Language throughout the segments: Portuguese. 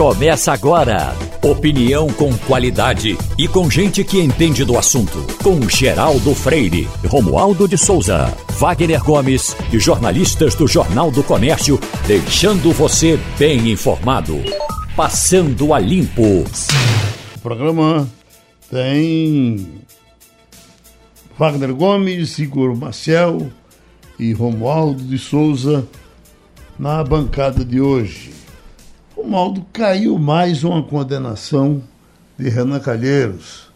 Começa agora. Opinião com qualidade e com gente que entende do assunto. Com Geraldo Freire, Romualdo de Souza, Wagner Gomes e jornalistas do Jornal do Comércio, deixando você bem informado. Passando a limpo. O programa tem Wagner Gomes, Igor Maciel e Romualdo de Souza na bancada de hoje. Romualdo caiu mais uma condenação de Renan Calheiros.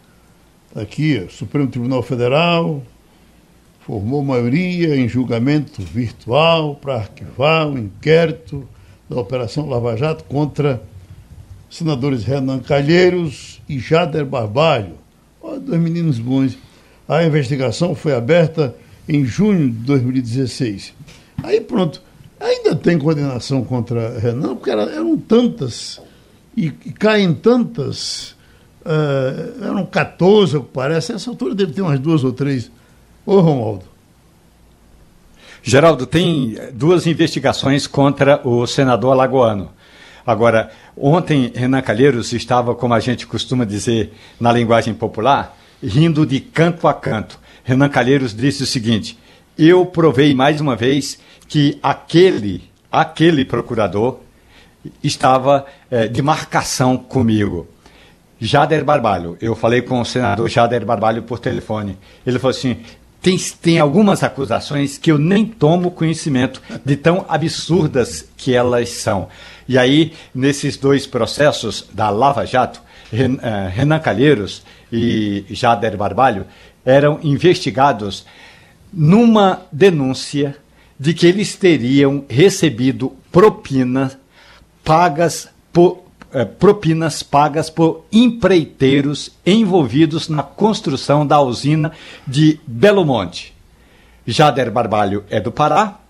Aqui, Supremo Tribunal Federal formou maioria em julgamento virtual para arquivar o inquérito da Operação Lava Jato contra senadores Renan Calheiros e Jader Barbalho. Olha, dois meninos bons. A investigação foi aberta em junho de 2016. Aí pronto, ainda tem condenação contra Renan, porque eram tantas e, e caem tantas. Uh, eram 14, parece. Essa altura deve ter umas duas ou três. Ô, Romualdo. Geraldo, tem duas investigações contra o senador alagoano. Agora, ontem Renan Calheiros estava, como a gente costuma dizer na linguagem popular, rindo de canto a canto. Renan Calheiros disse o seguinte: Eu provei mais uma vez que aquele, aquele procurador estava é, de marcação comigo. Jader Barbalho, eu falei com o senador Jader Barbalho por telefone. Ele falou assim: tem, tem algumas acusações que eu nem tomo conhecimento de tão absurdas que elas são. E aí, nesses dois processos da Lava Jato, eh, Renan Calheiros e Jader Barbalho eram investigados numa denúncia de que eles teriam recebido propinas pagas por é, propinas pagas por empreiteiros envolvidos na construção da usina de Belo Monte. Jader Barbalho é do Pará,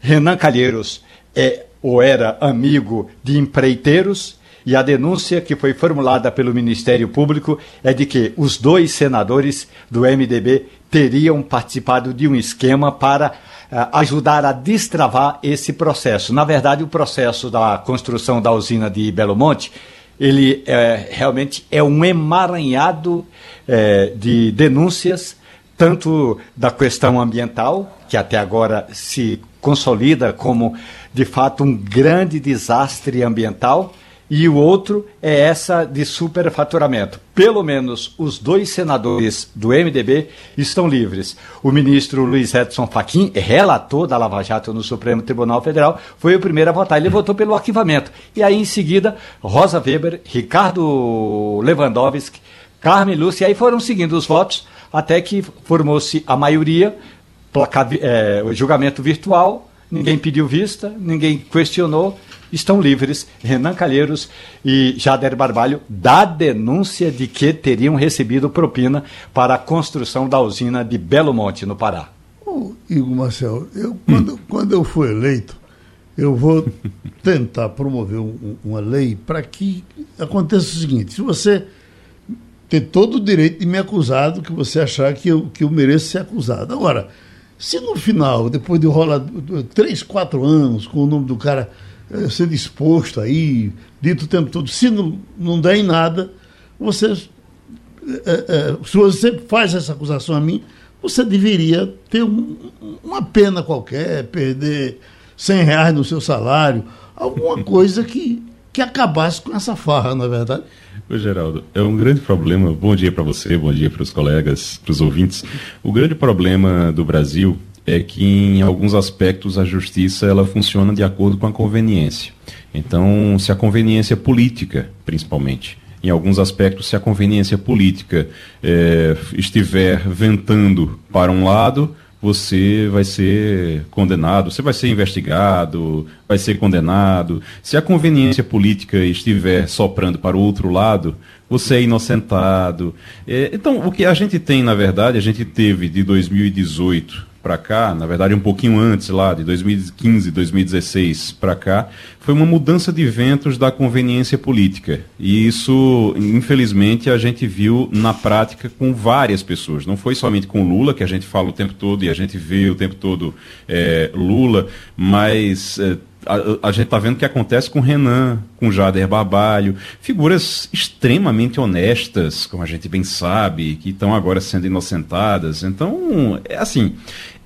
Renan Calheiros é ou era amigo de empreiteiros, e a denúncia que foi formulada pelo Ministério Público é de que os dois senadores do MDB teriam participado de um esquema para ajudar a destravar esse processo. Na verdade, o processo da construção da usina de Belo Monte, ele é, realmente é um emaranhado é, de denúncias, tanto da questão ambiental, que até agora se consolida como, de fato, um grande desastre ambiental, e o outro é essa de superfaturamento. Pelo menos os dois senadores do MDB estão livres. O ministro Luiz Edson Fachin, relator da Lava Jato no Supremo Tribunal Federal, foi o primeiro a votar. Ele votou pelo arquivamento. E aí, em seguida, Rosa Weber, Ricardo Lewandowski, Carmen Lúcia, e aí foram seguindo os votos até que formou-se a maioria, placa, é, julgamento virtual, ninguém pediu vista, ninguém questionou estão livres Renan Calheiros e Jader Barbalho da denúncia de que teriam recebido propina para a construção da usina de Belo Monte, no Pará. Oh, Igor Marcel, eu, quando, hum. quando eu for eleito, eu vou tentar promover um, uma lei para que aconteça o seguinte: se você tem todo o direito de me acusar do que você achar que eu, que eu mereço ser acusado. Agora, se no final, depois de rolar três, quatro anos com o nome do cara é, ser disposto aí, dito o tempo todo, se não, não der em nada, você, é, é, se você faz essa acusação a mim, você deveria ter um, uma pena qualquer, perder 100 reais no seu salário, alguma coisa que, que acabasse com essa farra, na é verdade. Ô, Geraldo, é um grande problema. Bom dia para você, bom dia para os colegas, para os ouvintes. O grande problema do Brasil é que em alguns aspectos a justiça ela funciona de acordo com a conveniência. Então, se a conveniência política, principalmente, em alguns aspectos, se a conveniência política é, estiver ventando para um lado, você vai ser condenado, você vai ser investigado, vai ser condenado. Se a conveniência política estiver soprando para o outro lado, você é inocentado. É, então, o que a gente tem, na verdade, a gente teve de 2018 para cá, na verdade um pouquinho antes lá, de 2015, 2016 para cá, foi uma mudança de ventos da conveniência política. E isso, infelizmente, a gente viu na prática com várias pessoas. Não foi somente com Lula, que a gente fala o tempo todo e a gente vê o tempo todo é, Lula, mas é, a, a gente está vendo o que acontece com Renan, com Jader Barbalho, figuras extremamente honestas, como a gente bem sabe, que estão agora sendo inocentadas. Então, é assim,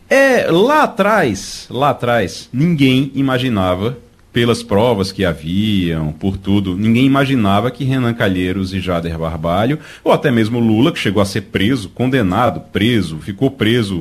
é lá atrás, lá atrás, ninguém imaginava pelas provas que haviam, por tudo, ninguém imaginava que Renan Calheiros e Jader Barbalho, ou até mesmo Lula, que chegou a ser preso, condenado, preso, ficou preso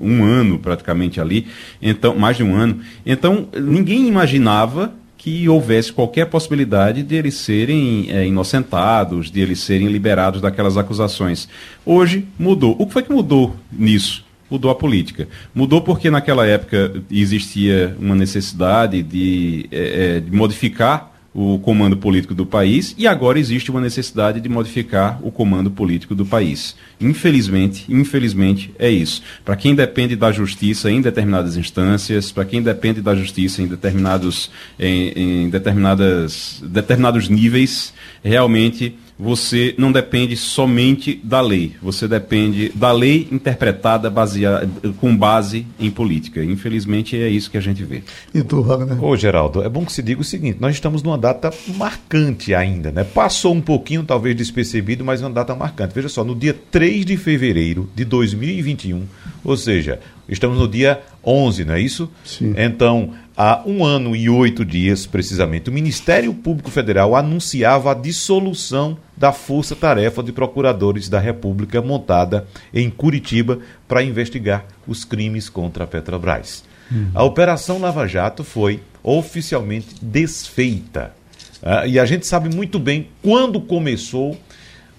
um ano praticamente ali, então mais de um ano. Então, ninguém imaginava que houvesse qualquer possibilidade de eles serem é, inocentados, de eles serem liberados daquelas acusações. Hoje mudou. O que foi que mudou nisso? Mudou a política. Mudou porque naquela época existia uma necessidade de, é, de modificar o comando político do país e agora existe uma necessidade de modificar o comando político do país. Infelizmente, infelizmente é isso. Para quem depende da justiça em determinadas instâncias, para quem depende da justiça em determinados em, em determinadas determinados níveis, realmente você não depende somente da lei, você depende da lei interpretada baseada, com base em política. Infelizmente é isso que a gente vê. E tu, Wagner? Ô, Geraldo, é bom que se diga o seguinte: nós estamos numa data marcante ainda, né? Passou um pouquinho, talvez despercebido, mas é uma data marcante. Veja só, no dia 3 de fevereiro de 2021, ou seja, estamos no dia 11, não é isso? Sim. Então, há um ano e oito dias, precisamente, o Ministério Público Federal anunciava a dissolução da Força Tarefa de Procuradores da República montada em Curitiba para investigar os crimes contra a Petrobras. Uhum. A Operação Lava Jato foi oficialmente desfeita. Uh, e a gente sabe muito bem quando começou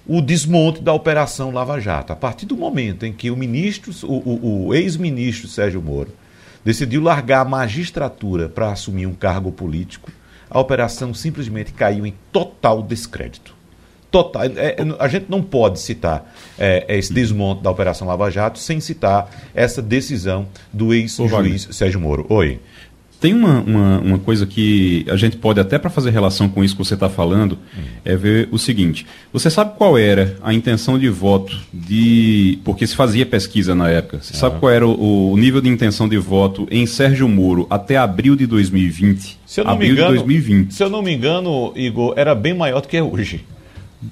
o desmonte da Operação Lava Jato. A partir do momento em que o ministro, o, o, o ex-ministro Sérgio Moro, decidiu largar a magistratura para assumir um cargo político, a operação simplesmente caiu em total descrédito. Total, é, a gente não pode citar é, esse desmonte da Operação Lava Jato sem citar essa decisão do ex-juiz Sérgio Moro. Oi. Tem uma, uma, uma, coisa que a gente pode, até para fazer relação com isso que você está falando, hum. é ver o seguinte: você sabe qual era a intenção de voto de. Porque se fazia pesquisa na época. Você sabe qual era o, o, nível de intenção de voto em Sérgio Moro até abril de 2020? Se eu não abril me engano, de 2020. Se eu não me engano, Igor, era bem maior do que é hoje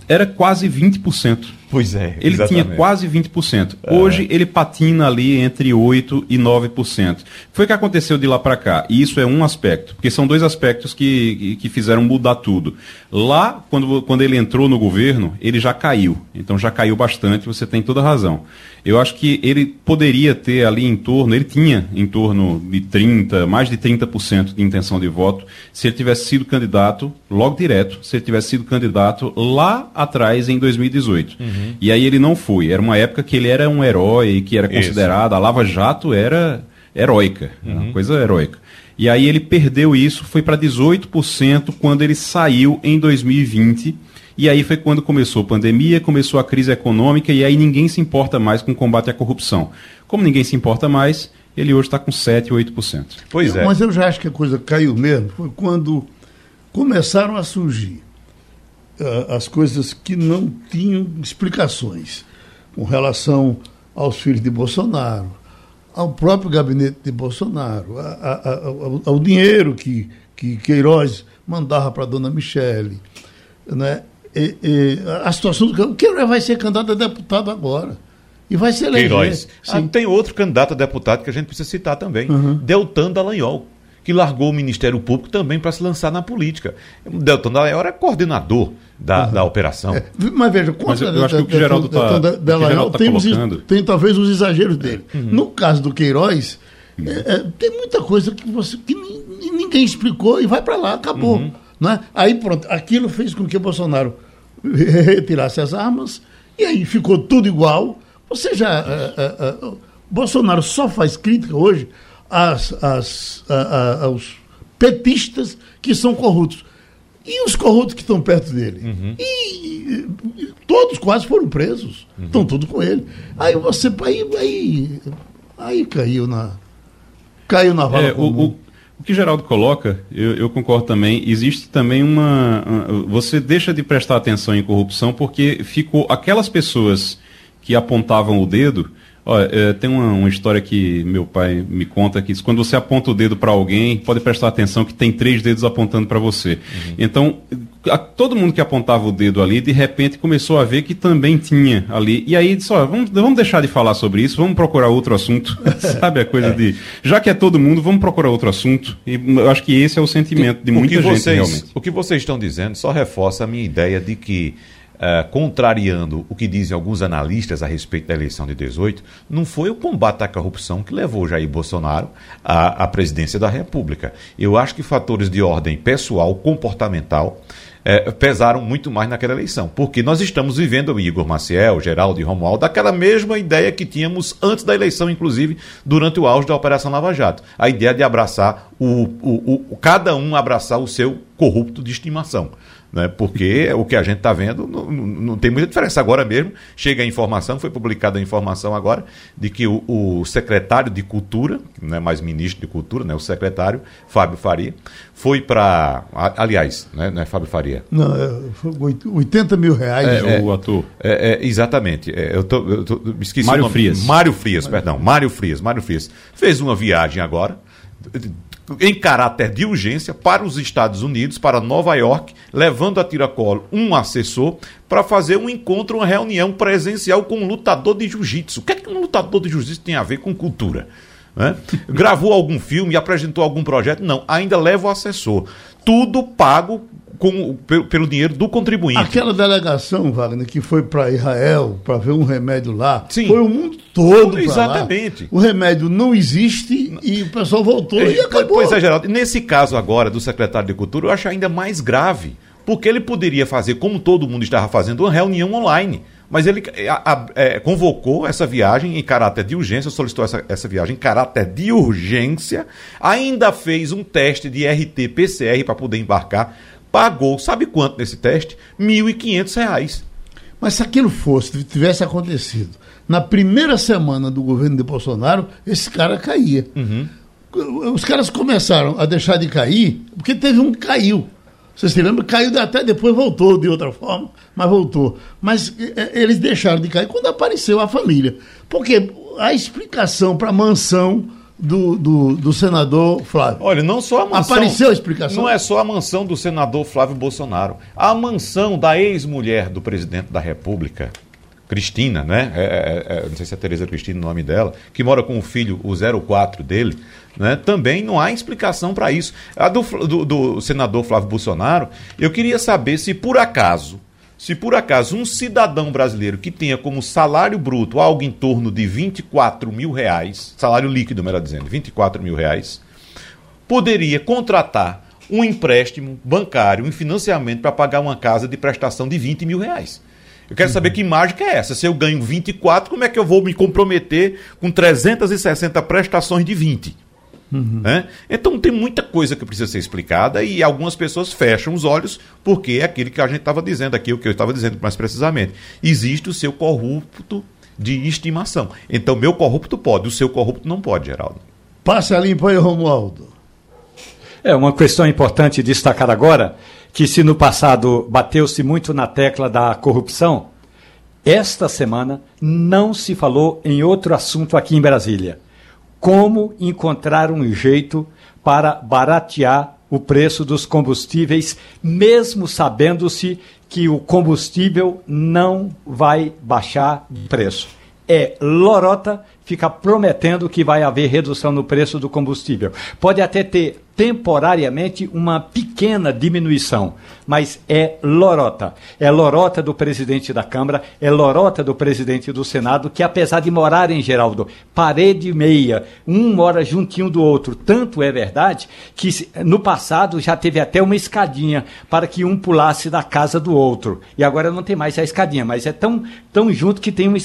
era quase 20%. Pois é. Ele exatamente. tinha quase 20%. É. Hoje ele patina ali entre 8% e 9%. Foi o que aconteceu de lá para cá. E isso é um aspecto, porque são dois aspectos que, que fizeram mudar tudo. Lá, quando, quando ele entrou no governo, ele já caiu. Então já caiu bastante, você tem toda razão. Eu acho que ele poderia ter ali em torno, ele tinha em torno de 30%, mais de 30% de intenção de voto, se ele tivesse sido candidato, logo direto, se ele tivesse sido candidato lá atrás, em 2018. Uhum. E aí ele não foi. Era uma época que ele era um herói, que era considerado, isso. a Lava Jato era heróica, uhum. uma coisa heróica. E aí ele perdeu isso, foi para 18% quando ele saiu em 2020 e aí foi quando começou a pandemia, começou a crise econômica e aí ninguém se importa mais com o combate à corrupção. Como ninguém se importa mais, ele hoje está com 7, 8%. Pois é. Mas eu já acho que a coisa caiu mesmo, foi quando começaram a surgir uh, as coisas que não tinham explicações com relação aos filhos de Bolsonaro, ao próprio gabinete de Bolsonaro, a, a, a, ao, ao, dinheiro que, que Queiroz mandava para a dona Michele. Né? E, e, a situação do Queiroz vai ser candidato a deputado agora. E vai ser eleger. Queiroz. Ah, tem outro candidato a deputado que a gente precisa citar também. Uhum. Deltan Dallagnol, que largou o Ministério Público também para se lançar na política. Deltan Dallagnol era coordenador da, uhum. da operação. É, mas veja, mas eu, eu acho que o que o Geraldo está tá tem, colocando... tem talvez os exageros dele. Uhum. No caso do Queiroz, uhum. é, é, tem muita coisa que, você, que ninguém explicou e vai para lá, acabou. Uhum. Né? Aí pronto, aquilo fez com que Bolsonaro retirasse as armas e aí ficou tudo igual. Ou seja, uh, uh, Bolsonaro só faz crítica hoje às, às, aos petistas que são corruptos. E os corruptos que estão perto dele? Uhum. E, e, todos quase foram presos. Uhum. Estão todos com ele. Aí você. Aí, aí, aí caiu na. Caiu na vala. É, o, o que Geraldo coloca, eu, eu, concordo também, existe também uma. Você deixa de prestar atenção em corrupção porque ficou aquelas pessoas que apontavam o dedo Olha, é, tem uma, uma, história que meu pai me conta que quando você aponta o dedo para alguém, pode prestar atenção que tem três dedos apontando para você. Uhum. Então, a, todo mundo que apontava o dedo ali, de repente começou a ver que também tinha ali. E aí disse: olha, vamos, vamos deixar de falar sobre isso, vamos procurar outro assunto. Sabe a coisa é. de. Já que é todo mundo, vamos procurar outro assunto. E eu acho que esse é o sentimento de muita gente vocês, realmente. O que vocês estão dizendo só reforça a minha ideia de que Uh, contrariando o que dizem alguns analistas a respeito da eleição de 18, não foi o combate à corrupção que levou Jair Bolsonaro à, à presidência da República. Eu acho que fatores de ordem pessoal, comportamental, é, pesaram muito mais naquela eleição. Porque nós estamos vivendo, Igor Maciel, Geraldo e Romualdo, daquela mesma ideia que tínhamos antes da eleição, inclusive durante o auge da Operação Lava Jato. A ideia de abraçar o, o, o cada um abraçar o seu corrupto de estimação né? porque o que a gente está vendo não, não, não, tem muita diferença. Agora mesmo chega a informação, foi publicada a informação agora, de que o, o secretário de Cultura, não é mais ministro de Cultura, né? o secretário, Fábio Faria, foi para. Aliás, né? não é Fábio Faria? Não, é, foi 80 mil reais. É, é o ator. É, é, exatamente. É, eu, tô, eu tô, esqueci Mário Frias. Mário Frias, Mário. perdão. Mário Frias. Mário Frias. Fez uma viagem agora em caráter de urgência para os Estados Unidos, para Nova York, levando a tiracolo um assessor para fazer um encontro, uma reunião presencial com um lutador de jiu-jitsu. O que é que um lutador de jiu-jitsu tem a ver com cultura? Né? Gravou algum filme, apresentou algum projeto? Não, ainda leva o assessor. Tudo pago com, pelo, pelo, dinheiro do contribuinte. Aquela delegação, Wagner, que foi para Israel para ver um remédio lá, Sim. foi o mundo todo. Exatamente. O remédio não existe e o pessoal voltou é, e acabou. Pois é, Geraldo. Nesse caso agora do secretário de Cultura, eu acho ainda mais grave. Porque ele poderia fazer, como todo mundo estava fazendo, uma reunião online. Mas ele a, a, é, convocou essa viagem em caráter de urgência, solicitou essa, essa viagem em caráter de urgência, ainda fez um teste de RT-PCR para poder embarcar pagou, sabe quanto nesse teste? R$ 1.500. Mas se aquilo fosse, tivesse acontecido na primeira semana do governo de Bolsonaro, esse cara caía. Uhum. Os caras começaram a deixar de cair, porque teve um que caiu. Você se lembra? Caiu até depois voltou de outra forma, mas voltou. Mas eles deixaram de cair quando apareceu a família. Porque a explicação para a mansão do, do, do, senador Flávio. Olha, não só a mansão. Apareceu a explicação? Não é só a mansão do senador Flávio Bolsonaro. A mansão da ex-mulher do presidente da República, Cristina, né? É, é, é, não sei se é Tereza Cristina o nome dela, que mora com o filho, o 04 dele, né? Também não há explicação para isso. A do, do, do senador Flávio Bolsonaro, eu queria saber se por acaso se por acaso um cidadão brasileiro que tenha como salário bruto algo em torno de 24 mil reais, salário líquido, melhor dizendo, 24 mil reais, poderia contratar um empréstimo bancário, um financiamento para pagar uma casa de prestação de 20 mil reais. Eu quero saber que mágica é essa. Se eu ganho 24, como é que eu vou me comprometer com 360 prestações de 20? Uhum. Né? Então tem muita coisa que precisa ser explicada e algumas pessoas fecham os olhos porque é aquilo que a gente estava dizendo aqui, o que eu estava dizendo mais precisamente. Existe o seu corrupto de estimação. Então, meu corrupto pode, o seu corrupto não pode, Geraldo. Passa limpo aí, Romualdo. É uma questão importante destacar agora que se no passado bateu-se muito na tecla da corrupção, esta semana não se falou em outro assunto aqui em Brasília como encontrar um jeito para baratear o preço dos combustíveis, mesmo sabendo-se que o combustível não vai baixar de preço. É lorota fica prometendo que vai haver redução no preço do combustível. Pode até ter temporariamente uma pequena diminuição, mas é lorota. É lorota do presidente da Câmara, é lorota do presidente do Senado, que apesar de morarem, Geraldo, parede e meia, um mora juntinho do outro. Tanto é verdade que no passado já teve até uma escadinha para que um pulasse da casa do outro. E agora não tem mais a escadinha, mas é tão, tão junto que tem um,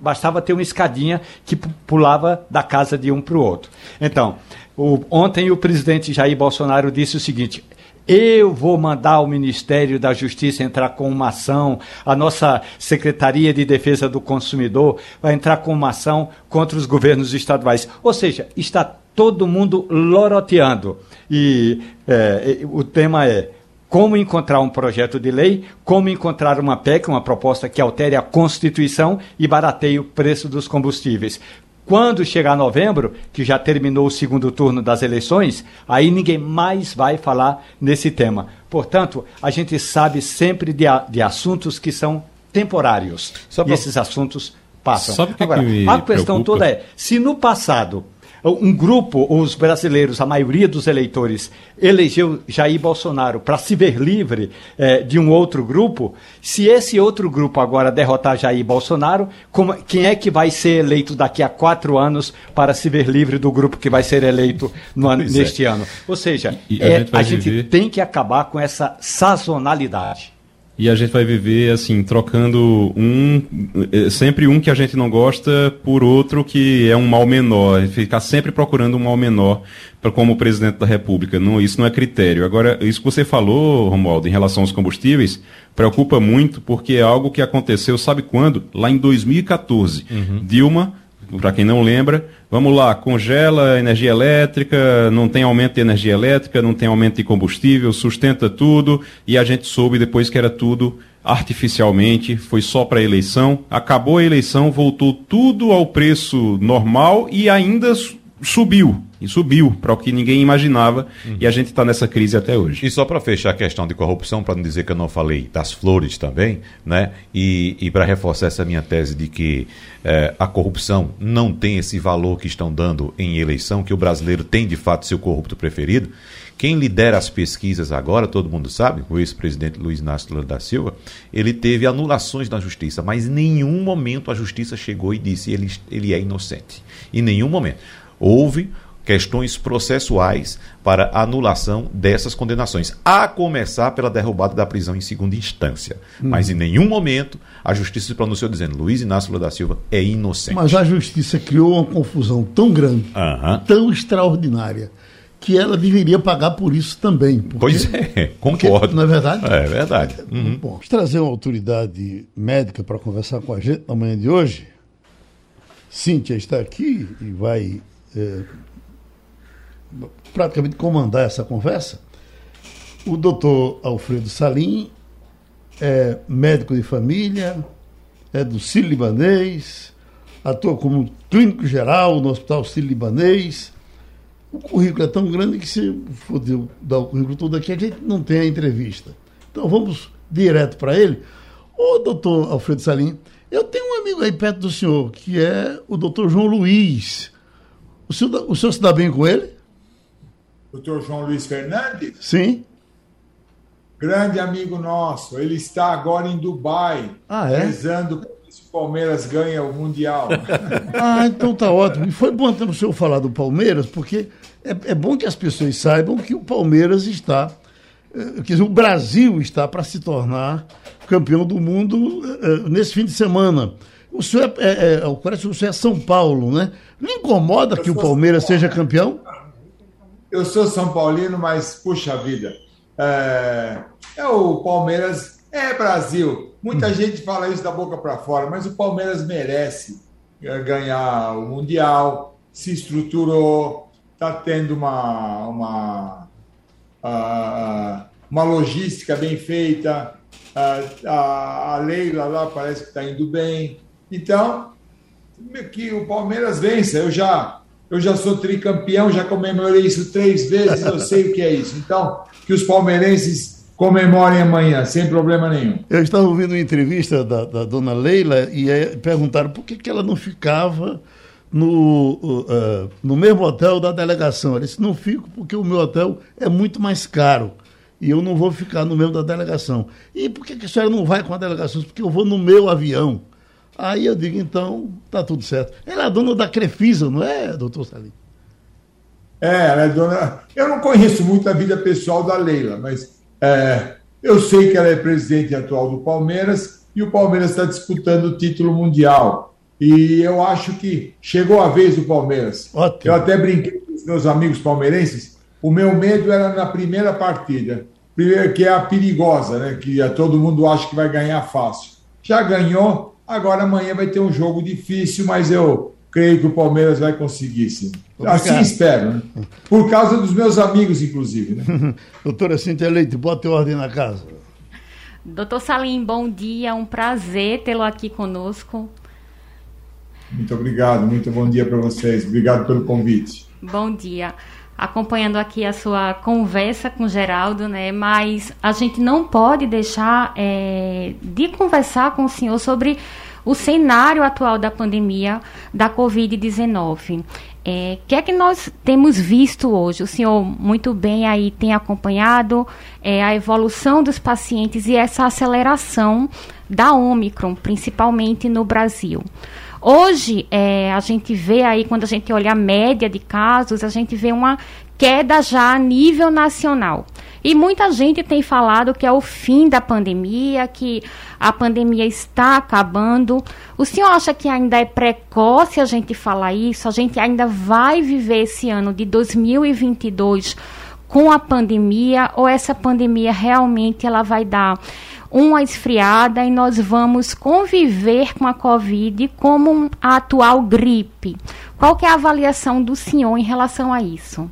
bastava ter uma escadinha que pulava da casa de um para o outro. Então, o, ontem o presidente Jair Bolsonaro disse o seguinte: eu vou mandar o Ministério da Justiça entrar com uma ação, a nossa Secretaria de Defesa do Consumidor vai entrar com uma ação contra os governos estaduais. Ou seja, está todo mundo loroteando. E é, o tema é como encontrar um projeto de lei, como encontrar uma PEC, uma proposta que altere a Constituição e barateie o preço dos combustíveis. Quando chegar novembro, que já terminou o segundo turno das eleições, aí ninguém mais vai falar nesse tema. Portanto, a gente sabe sempre de, de assuntos que são temporários. Pra... E esses assuntos passam. Agora, a questão preocupa? toda é: se no passado um grupo, os brasileiros, a maioria dos eleitores, elegeu Jair Bolsonaro para se ver livre eh, de um outro grupo, se esse outro grupo agora derrotar Jair Bolsonaro, como, quem é que vai ser eleito daqui a quatro anos para se ver livre do grupo que vai ser eleito no, neste é. ano? Ou seja, e, é, a gente, a gente tem que acabar com essa sazonalidade e a gente vai viver assim trocando um é, sempre um que a gente não gosta por outro que é um mal menor. Ficar sempre procurando um mal menor para como presidente da República. Não isso não é critério. Agora isso que você falou Romualdo em relação aos combustíveis preocupa muito porque é algo que aconteceu sabe quando? Lá em 2014 uhum. Dilma para quem não lembra, vamos lá, congela energia elétrica, não tem aumento de energia elétrica, não tem aumento de combustível, sustenta tudo, e a gente soube depois que era tudo artificialmente, foi só para a eleição. Acabou a eleição, voltou tudo ao preço normal e ainda subiu e subiu para o que ninguém imaginava uhum. e a gente está nessa crise até hoje. E só para fechar a questão de corrupção, para não dizer que eu não falei das flores também, né? E, e para reforçar essa minha tese de que eh, a corrupção não tem esse valor que estão dando em eleição, que o brasileiro tem de fato seu corrupto preferido. Quem lidera as pesquisas agora, todo mundo sabe, o ex-presidente Luiz Inácio Lula da Silva, ele teve anulações na justiça, mas em nenhum momento a justiça chegou e disse ele, ele é inocente. Em nenhum momento. Houve questões processuais para anulação dessas condenações, a começar pela derrubada da prisão em segunda instância. Hum. Mas em nenhum momento a justiça se pronunciou dizendo Luiz Inácio Lula da Silva é inocente. Mas a justiça criou uma confusão tão grande, tão extraordinária, que ela deveria pagar por isso também. Porque, pois é, concordo. Porque, não é verdade? É verdade. Uhum. Bom, trazer uma autoridade médica para conversar com a gente na manhã de hoje. Cíntia está aqui e vai é, praticamente comandar essa conversa, o doutor Alfredo Salim é médico de família, é do Sírio-Libanês, atua como clínico geral no Hospital Sírio-Libanês. O currículo é tão grande que se for dar o currículo todo aqui, a gente não tem a entrevista. Então vamos direto para ele. Ô, doutor Alfredo Salim, eu tenho um amigo aí perto do senhor, que é o doutor João Luiz. O senhor, o senhor se dá bem com ele? Doutor João Luiz Fernandes? Sim. Grande amigo nosso. Ele está agora em Dubai, ah, é? rezando se o Palmeiras ganha o Mundial. ah, então tá ótimo. E foi bom o senhor falar do Palmeiras, porque é, é bom que as pessoas saibam que o Palmeiras está, eh, quer dizer, o Brasil está para se tornar campeão do mundo eh, nesse fim de semana. O senhor é, é, é, parece que o senhor é São Paulo, né? Não incomoda que o Palmeiras seja campeão? Eu sou São Paulino, mas puxa vida, é, é o Palmeiras é Brasil. Muita hum. gente fala isso da boca para fora, mas o Palmeiras merece é, ganhar o Mundial, se estruturou, está tendo uma, uma, uma logística bem feita, a, a Leila lá parece que está indo bem. Então, que o Palmeiras vença. Eu já eu já sou tricampeão, já comemorei isso três vezes, eu sei o que é isso. Então, que os palmeirenses comemorem amanhã, sem problema nenhum. Eu estava ouvindo uma entrevista da, da dona Leila e perguntaram por que, que ela não ficava no, uh, no mesmo hotel da delegação. Ela disse: não fico porque o meu hotel é muito mais caro e eu não vou ficar no mesmo da delegação. E por que, que a senhora não vai com a delegação? Porque eu vou no meu avião. Aí eu digo, então, tá tudo certo. Ela é dona da Crefisa, não é, doutor Salim? É, ela é dona. Eu não conheço muito a vida pessoal da Leila, mas é, eu sei que ela é presidente atual do Palmeiras e o Palmeiras está disputando o título mundial. E eu acho que chegou a vez do Palmeiras. Ótimo. Eu até brinquei com os meus amigos palmeirenses. O meu medo era na primeira partida, que é a perigosa, né? Que todo mundo acha que vai ganhar fácil. Já ganhou, Agora amanhã vai ter um jogo difícil, mas eu creio que o Palmeiras vai conseguir, sim. Assim espero, né? Por causa dos meus amigos, inclusive. Né? Doutora Cintia Leite, bota ordem na casa. Doutor Salim, bom dia, um prazer tê-lo aqui conosco. Muito obrigado, muito bom dia para vocês. Obrigado pelo convite. Bom dia. Acompanhando aqui a sua conversa com Geraldo, né? Mas a gente não pode deixar é, de conversar com o senhor sobre o cenário atual da pandemia da Covid-19. O é, que é que nós temos visto hoje? O senhor muito bem aí tem acompanhado é, a evolução dos pacientes e essa aceleração da Omicron, principalmente no Brasil. Hoje, é, a gente vê aí, quando a gente olha a média de casos, a gente vê uma queda já a nível nacional. E muita gente tem falado que é o fim da pandemia, que a pandemia está acabando. O senhor acha que ainda é precoce a gente falar isso? A gente ainda vai viver esse ano de 2022 com a pandemia ou essa pandemia realmente ela vai dar uma esfriada e nós vamos conviver com a Covid como a atual gripe? Qual que é a avaliação do senhor em relação a isso?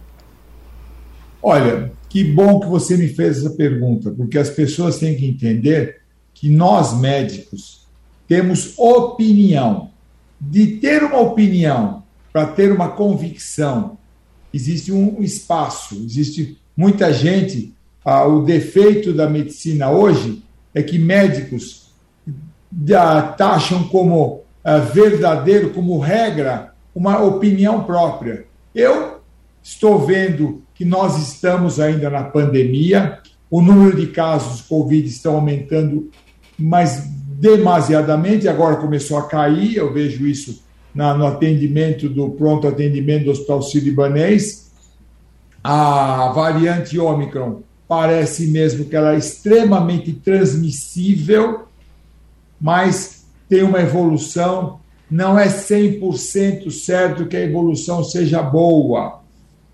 Olha, que bom que você me fez essa pergunta, porque as pessoas têm que entender que nós médicos temos opinião. De ter uma opinião para ter uma convicção, existe um espaço, existe muita gente. Ah, o defeito da medicina hoje é que médicos taxam como ah, verdadeiro, como regra, uma opinião própria. Eu estou vendo que nós estamos ainda na pandemia, o número de casos de Covid estão aumentando, mas demasiadamente, agora começou a cair, eu vejo isso na, no atendimento do pronto atendimento do Hospital Sírio-Libanês. A variante Ômicron parece mesmo que ela é extremamente transmissível, mas tem uma evolução, não é 100% certo que a evolução seja boa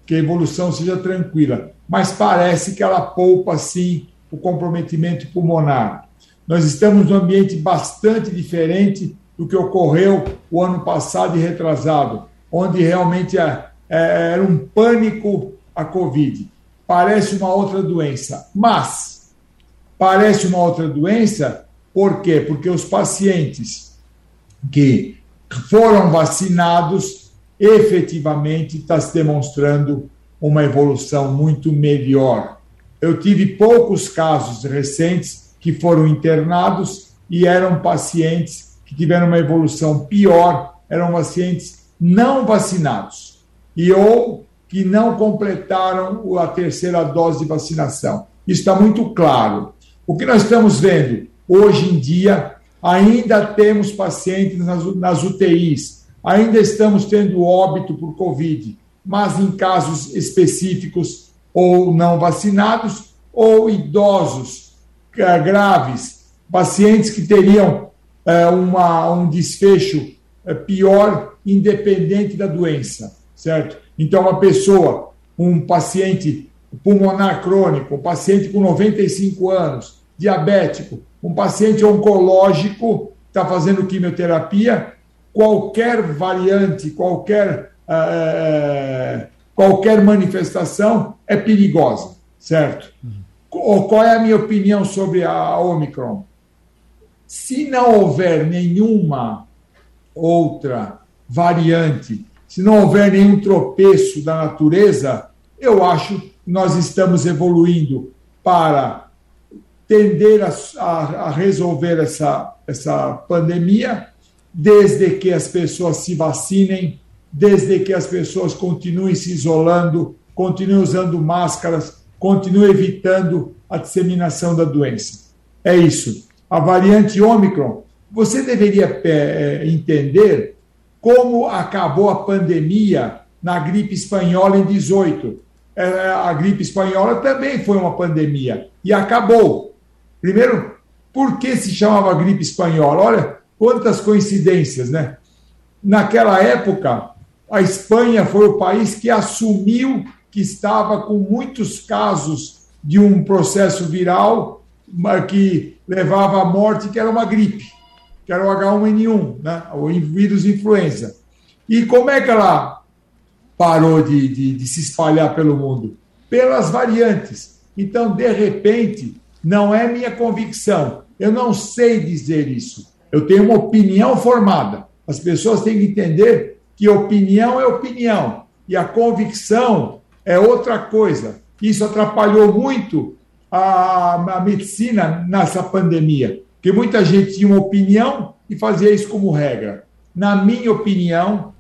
que a evolução seja tranquila, mas parece que ela poupa, sim, o comprometimento pulmonar. Nós estamos num ambiente bastante diferente do que ocorreu o ano passado e retrasado, onde realmente é, é, era um pânico a Covid. Parece uma outra doença, mas parece uma outra doença, por quê? Porque os pacientes que foram vacinados efetivamente está se demonstrando uma evolução muito melhor. Eu tive poucos casos recentes que foram internados e eram pacientes que tiveram uma evolução pior, eram pacientes não vacinados e ou que não completaram a terceira dose de vacinação. Isso está muito claro. O que nós estamos vendo hoje em dia, ainda temos pacientes nas, nas UTIs, Ainda estamos tendo óbito por Covid, mas em casos específicos ou não vacinados ou idosos eh, graves, pacientes que teriam é, uma, um desfecho é, pior, independente da doença, certo? Então, uma pessoa, um paciente pulmonar crônico, um paciente com 95 anos, diabético, um paciente oncológico, está fazendo quimioterapia, qualquer variante, qualquer, uh, qualquer manifestação é perigosa, certo? Uhum. Qual é a minha opinião sobre a Omicron? Se não houver nenhuma outra variante, se não houver nenhum tropeço da natureza, eu acho que nós estamos evoluindo para tender a, a, a resolver essa, essa pandemia desde que as pessoas se vacinem, desde que as pessoas continuem se isolando, continuem usando máscaras, continuem evitando a disseminação da doença. É isso. A variante Ômicron, você deveria é, entender como acabou a pandemia na gripe espanhola em 18. É, a gripe espanhola também foi uma pandemia e acabou. Primeiro, por que se chamava gripe espanhola? Olha, Quantas coincidências, né? Naquela época, a Espanha foi o país que assumiu que estava com muitos casos de um processo viral que levava à morte, que era uma gripe, que era o H1N1, né? o vírus influenza. E como é que ela parou de, de, de se espalhar pelo mundo? Pelas variantes. Então, de repente, não é minha convicção. Eu não sei dizer isso. Eu tenho uma opinião formada. As pessoas têm que entender que opinião é opinião e a convicção é outra coisa. Isso atrapalhou muito a, a medicina nessa pandemia, porque muita gente tinha uma opinião e fazia isso como regra. Na minha opinião,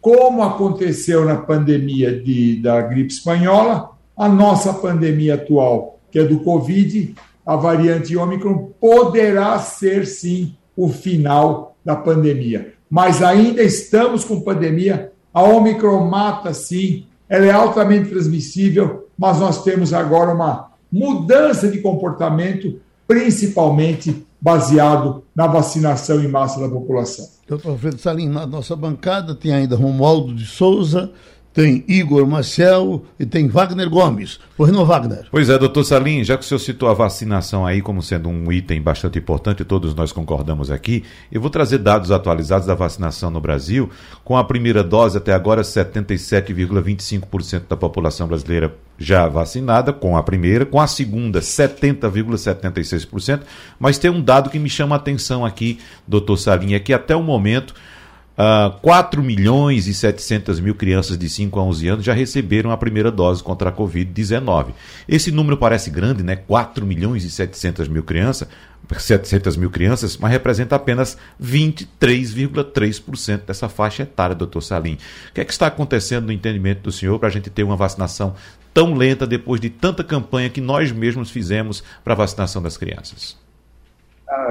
como aconteceu na pandemia de, da gripe espanhola, a nossa pandemia atual, que é do Covid, a variante Ômicron, poderá ser sim o final da pandemia. Mas ainda estamos com pandemia, a Ômicron mata sim, ela é altamente transmissível, mas nós temos agora uma mudança de comportamento, principalmente baseado na vacinação em massa da população. Doutor Alfredo Salim, na nossa bancada tem ainda Romualdo de Souza, tem Igor Marcel e tem Wagner Gomes. Por não, Wagner? Pois é, doutor Salim, já que o senhor citou a vacinação aí como sendo um item bastante importante, todos nós concordamos aqui, eu vou trazer dados atualizados da vacinação no Brasil. Com a primeira dose, até agora, 77,25% da população brasileira já vacinada com a primeira, com a segunda 70,76%, mas tem um dado que me chama a atenção aqui, doutor Salim, é que até o momento Uh, ah, 4 milhões e 700 mil crianças de 5 a 11 anos já receberam a primeira dose contra a Covid-19. Esse número parece grande, né? 4 milhões e 700 mil crianças, 700 mil crianças, mas representa apenas 23,3% dessa faixa etária, doutor Salim. O que é que está acontecendo no entendimento do senhor para a gente ter uma vacinação tão lenta depois de tanta campanha que nós mesmos fizemos para a vacinação das crianças?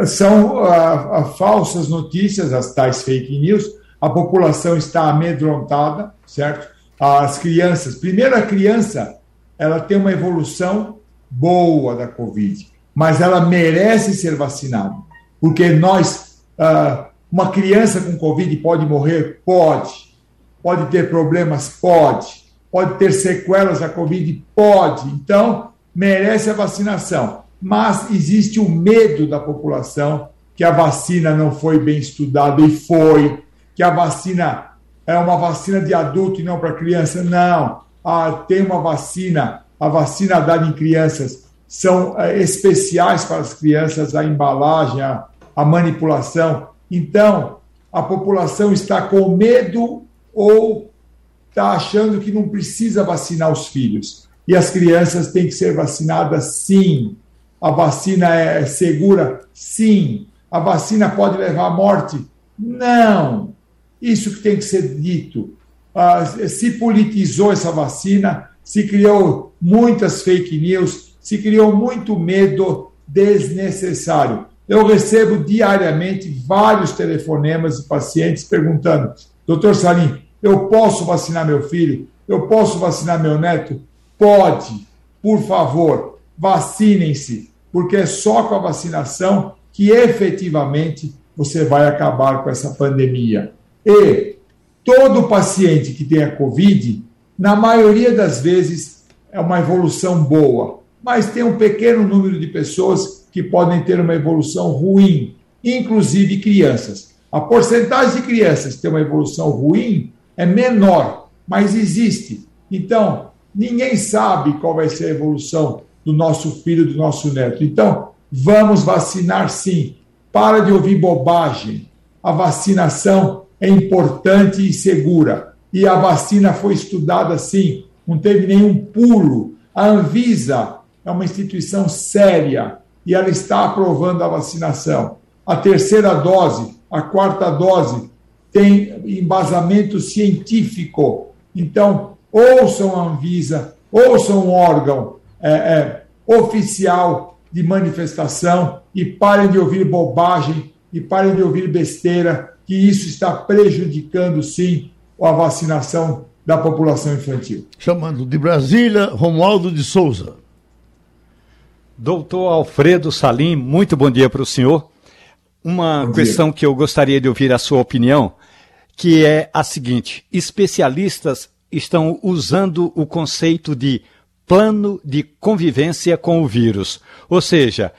São ah, ah, falsas notícias, as tais fake news. A população está amedrontada, certo? As crianças, primeiro a criança, ela tem uma evolução boa da Covid, mas ela merece ser vacinada, porque nós, ah, uma criança com Covid pode morrer, pode, pode ter problemas, pode, pode ter sequelas da Covid, pode. Então merece a vacinação mas existe o medo da população que a vacina não foi bem estudada e foi, que a vacina é uma vacina de adulto e não para criança. Não, ah, tem uma vacina, a vacina dada em crianças são é, especiais para as crianças, a embalagem, a, a manipulação. Então, a população está com medo ou está achando que não precisa vacinar os filhos. E as crianças têm que ser vacinadas sim a vacina é segura? Sim. A vacina pode levar à morte? Não. Isso que tem que ser dito. Ah, se politizou essa vacina, se criou muitas fake news, se criou muito medo desnecessário. Eu recebo diariamente vários telefonemas de pacientes perguntando: Doutor Salim, eu posso vacinar meu filho? Eu posso vacinar meu neto? Pode. Por favor, vacinem-se porque é só com a vacinação que efetivamente você vai acabar com essa pandemia. E todo paciente que tenha Covid, na maioria das vezes, é uma evolução boa, mas tem um pequeno número de pessoas que podem ter uma evolução ruim, inclusive crianças. A porcentagem de crianças que tem uma evolução ruim é menor, mas existe. Então, ninguém sabe qual vai ser a evolução do nosso filho, do nosso neto. Então, vamos vacinar sim. Para de ouvir bobagem. A vacinação é importante e segura. E a vacina foi estudada sim, não teve nenhum pulo. A Anvisa é uma instituição séria e ela está aprovando a vacinação. A terceira dose, a quarta dose, tem embasamento científico. Então, ouçam a Anvisa, ouçam o órgão é, é, oficial de manifestação e parem de ouvir bobagem e parem de ouvir besteira, que isso está prejudicando, sim, a vacinação da população infantil. Chamando de Brasília, Romualdo de Souza. Doutor Alfredo Salim, muito bom dia para o senhor. Uma bom questão dia. que eu gostaria de ouvir a sua opinião, que é a seguinte: especialistas estão usando o conceito de plano de convivência com o vírus. Ou seja,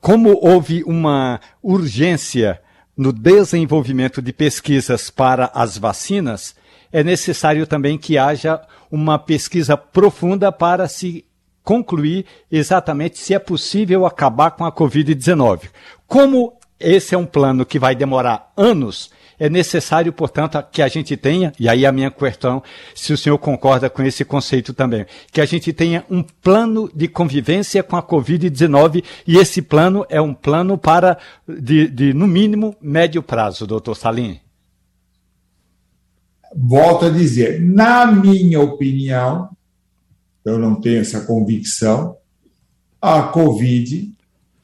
como houve uma urgência no desenvolvimento de pesquisas para as vacinas, é necessário também que haja uma pesquisa profunda para se concluir exatamente se é possível acabar com a Covid-19. Como esse é um plano que vai demorar anos, é necessário, portanto, que a gente tenha, e aí a minha questão, se o senhor concorda com esse conceito também, que a gente tenha um plano de convivência com a Covid-19 e esse plano é um plano para, de, de no mínimo, médio prazo, doutor Salim. Volto a dizer, na minha opinião, eu não tenho essa convicção, a Covid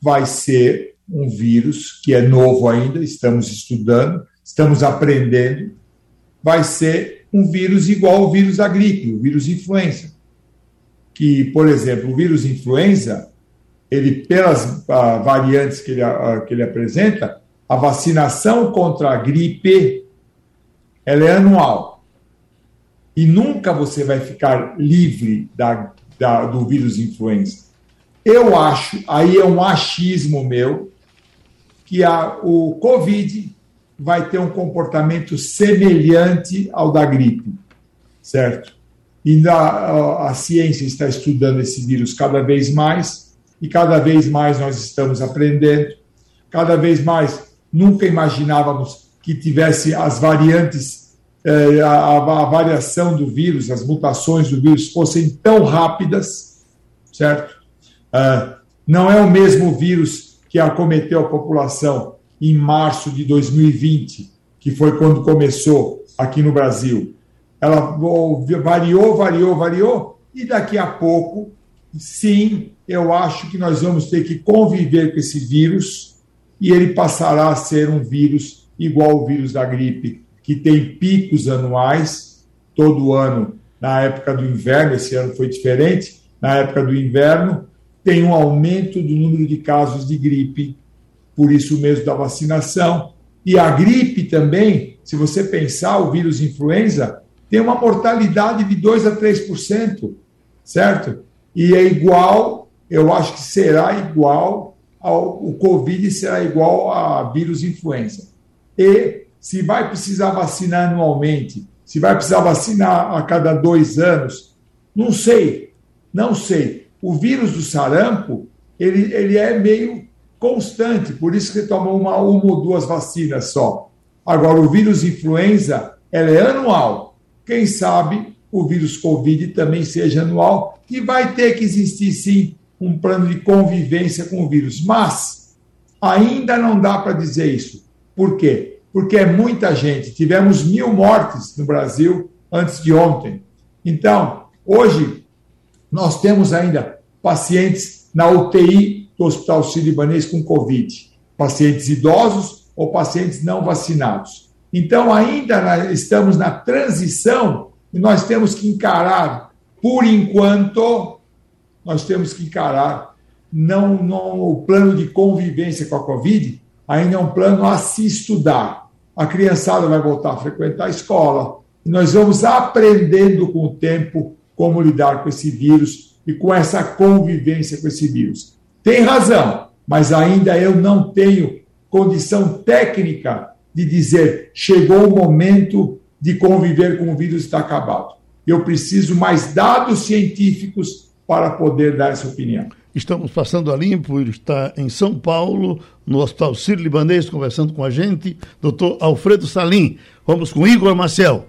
vai ser um vírus que é novo ainda, estamos estudando, estamos aprendendo, vai ser um vírus igual ao vírus da gripe, o vírus influenza. Que, por exemplo, o vírus influenza, ele pelas ah, variantes que ele, ah, que ele apresenta, a vacinação contra a gripe ela é anual. E nunca você vai ficar livre da, da, do vírus influenza. Eu acho, aí é um achismo meu, que a, o Covid vai ter um comportamento semelhante ao da gripe, certo? E a, a ciência está estudando esse vírus cada vez mais, e cada vez mais nós estamos aprendendo, cada vez mais nunca imaginávamos que tivesse as variantes, eh, a, a, variação do vírus, as mutações do vírus fossem tão rápidas, certo? Uh, não é o mesmo vírus que acometeu a população em março de 2020, que foi quando começou aqui no Brasil. Ela variou, variou, variou, e daqui a pouco, sim, eu acho que nós vamos ter que conviver com esse vírus e ele passará a ser um vírus igual ao vírus da gripe, que tem picos anuais, todo ano, na época do inverno, esse ano foi diferente, na época do inverno, tem um aumento do número de casos de gripe por isso mesmo da vacinação. E a gripe também, se você pensar, o vírus influenza tem uma mortalidade de 2 a 3%, certo? E é igual, eu acho que será igual ao o Covid será igual a vírus influenza. E se vai precisar vacinar anualmente, se vai precisar vacinar a cada dois anos, não sei, não sei. O vírus do sarampo, ele, ele é meio constante, por isso que tomou uma, uma ou duas vacinas só. Agora, o vírus influenza, ela é anual. Quem sabe o vírus Covid também seja anual e vai ter que existir, sim, um plano de convivência com o vírus. Mas ainda não dá para dizer isso. Por quê? Porque é muita gente. Tivemos mil mortes no Brasil antes de ontem. Então, hoje, nós temos ainda pacientes na UTI do Hospital Sírio-Libanês com Covid, pacientes idosos ou pacientes não vacinados. Então, ainda estamos na transição e nós temos que encarar, por enquanto, nós temos que encarar não, não o plano de convivência com a Covid, ainda é um plano a se estudar. A criançada vai voltar a frequentar a escola e nós vamos aprendendo com o tempo como lidar com esse vírus e com essa convivência com esse vírus. Tem razão, mas ainda eu não tenho condição técnica de dizer chegou o momento de conviver com o vírus está acabado. Eu preciso mais dados científicos para poder dar essa opinião. Estamos passando a limpo, ele está em São Paulo, no Hospital Sírio-Libanês, conversando com a gente, doutor Alfredo Salim. Vamos com Igor Marcel.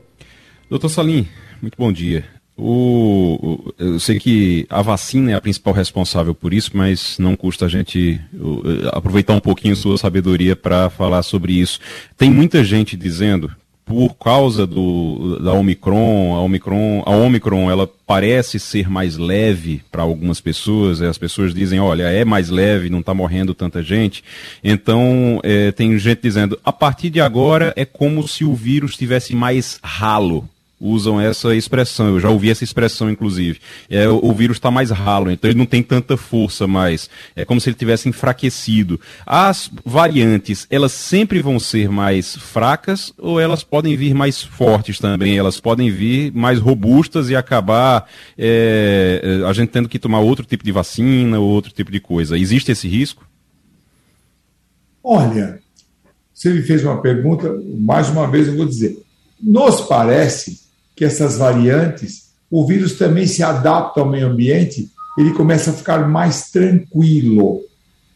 Doutor Salim, muito bom dia. O, eu sei que a vacina é a principal responsável por isso, mas não custa a gente o, aproveitar um pouquinho sua sabedoria para falar sobre isso. Tem muita gente dizendo, por causa do, da Omicron, a Omicron, a Omicron ela parece ser mais leve para algumas pessoas, as pessoas dizem, olha, é mais leve, não está morrendo tanta gente. Então, é, tem gente dizendo, a partir de agora é como se o vírus tivesse mais ralo usam essa expressão. Eu já ouvi essa expressão, inclusive. É, o, vírus está mais ralo, então ele não tem tanta força mais. É como se ele tivesse enfraquecido. As variantes, elas sempre vão ser mais fracas ou elas podem vir mais fortes também? Elas podem vir mais robustas e acabar é, é a gente tendo que tomar outro tipo de vacina ou outro tipo de coisa. Existe esse risco? Olha, você me fez uma pergunta, mais uma vez eu vou dizer. Nos parece que essas variantes, o vírus também se adapta ao meio ambiente, ele começa a ficar mais tranquilo,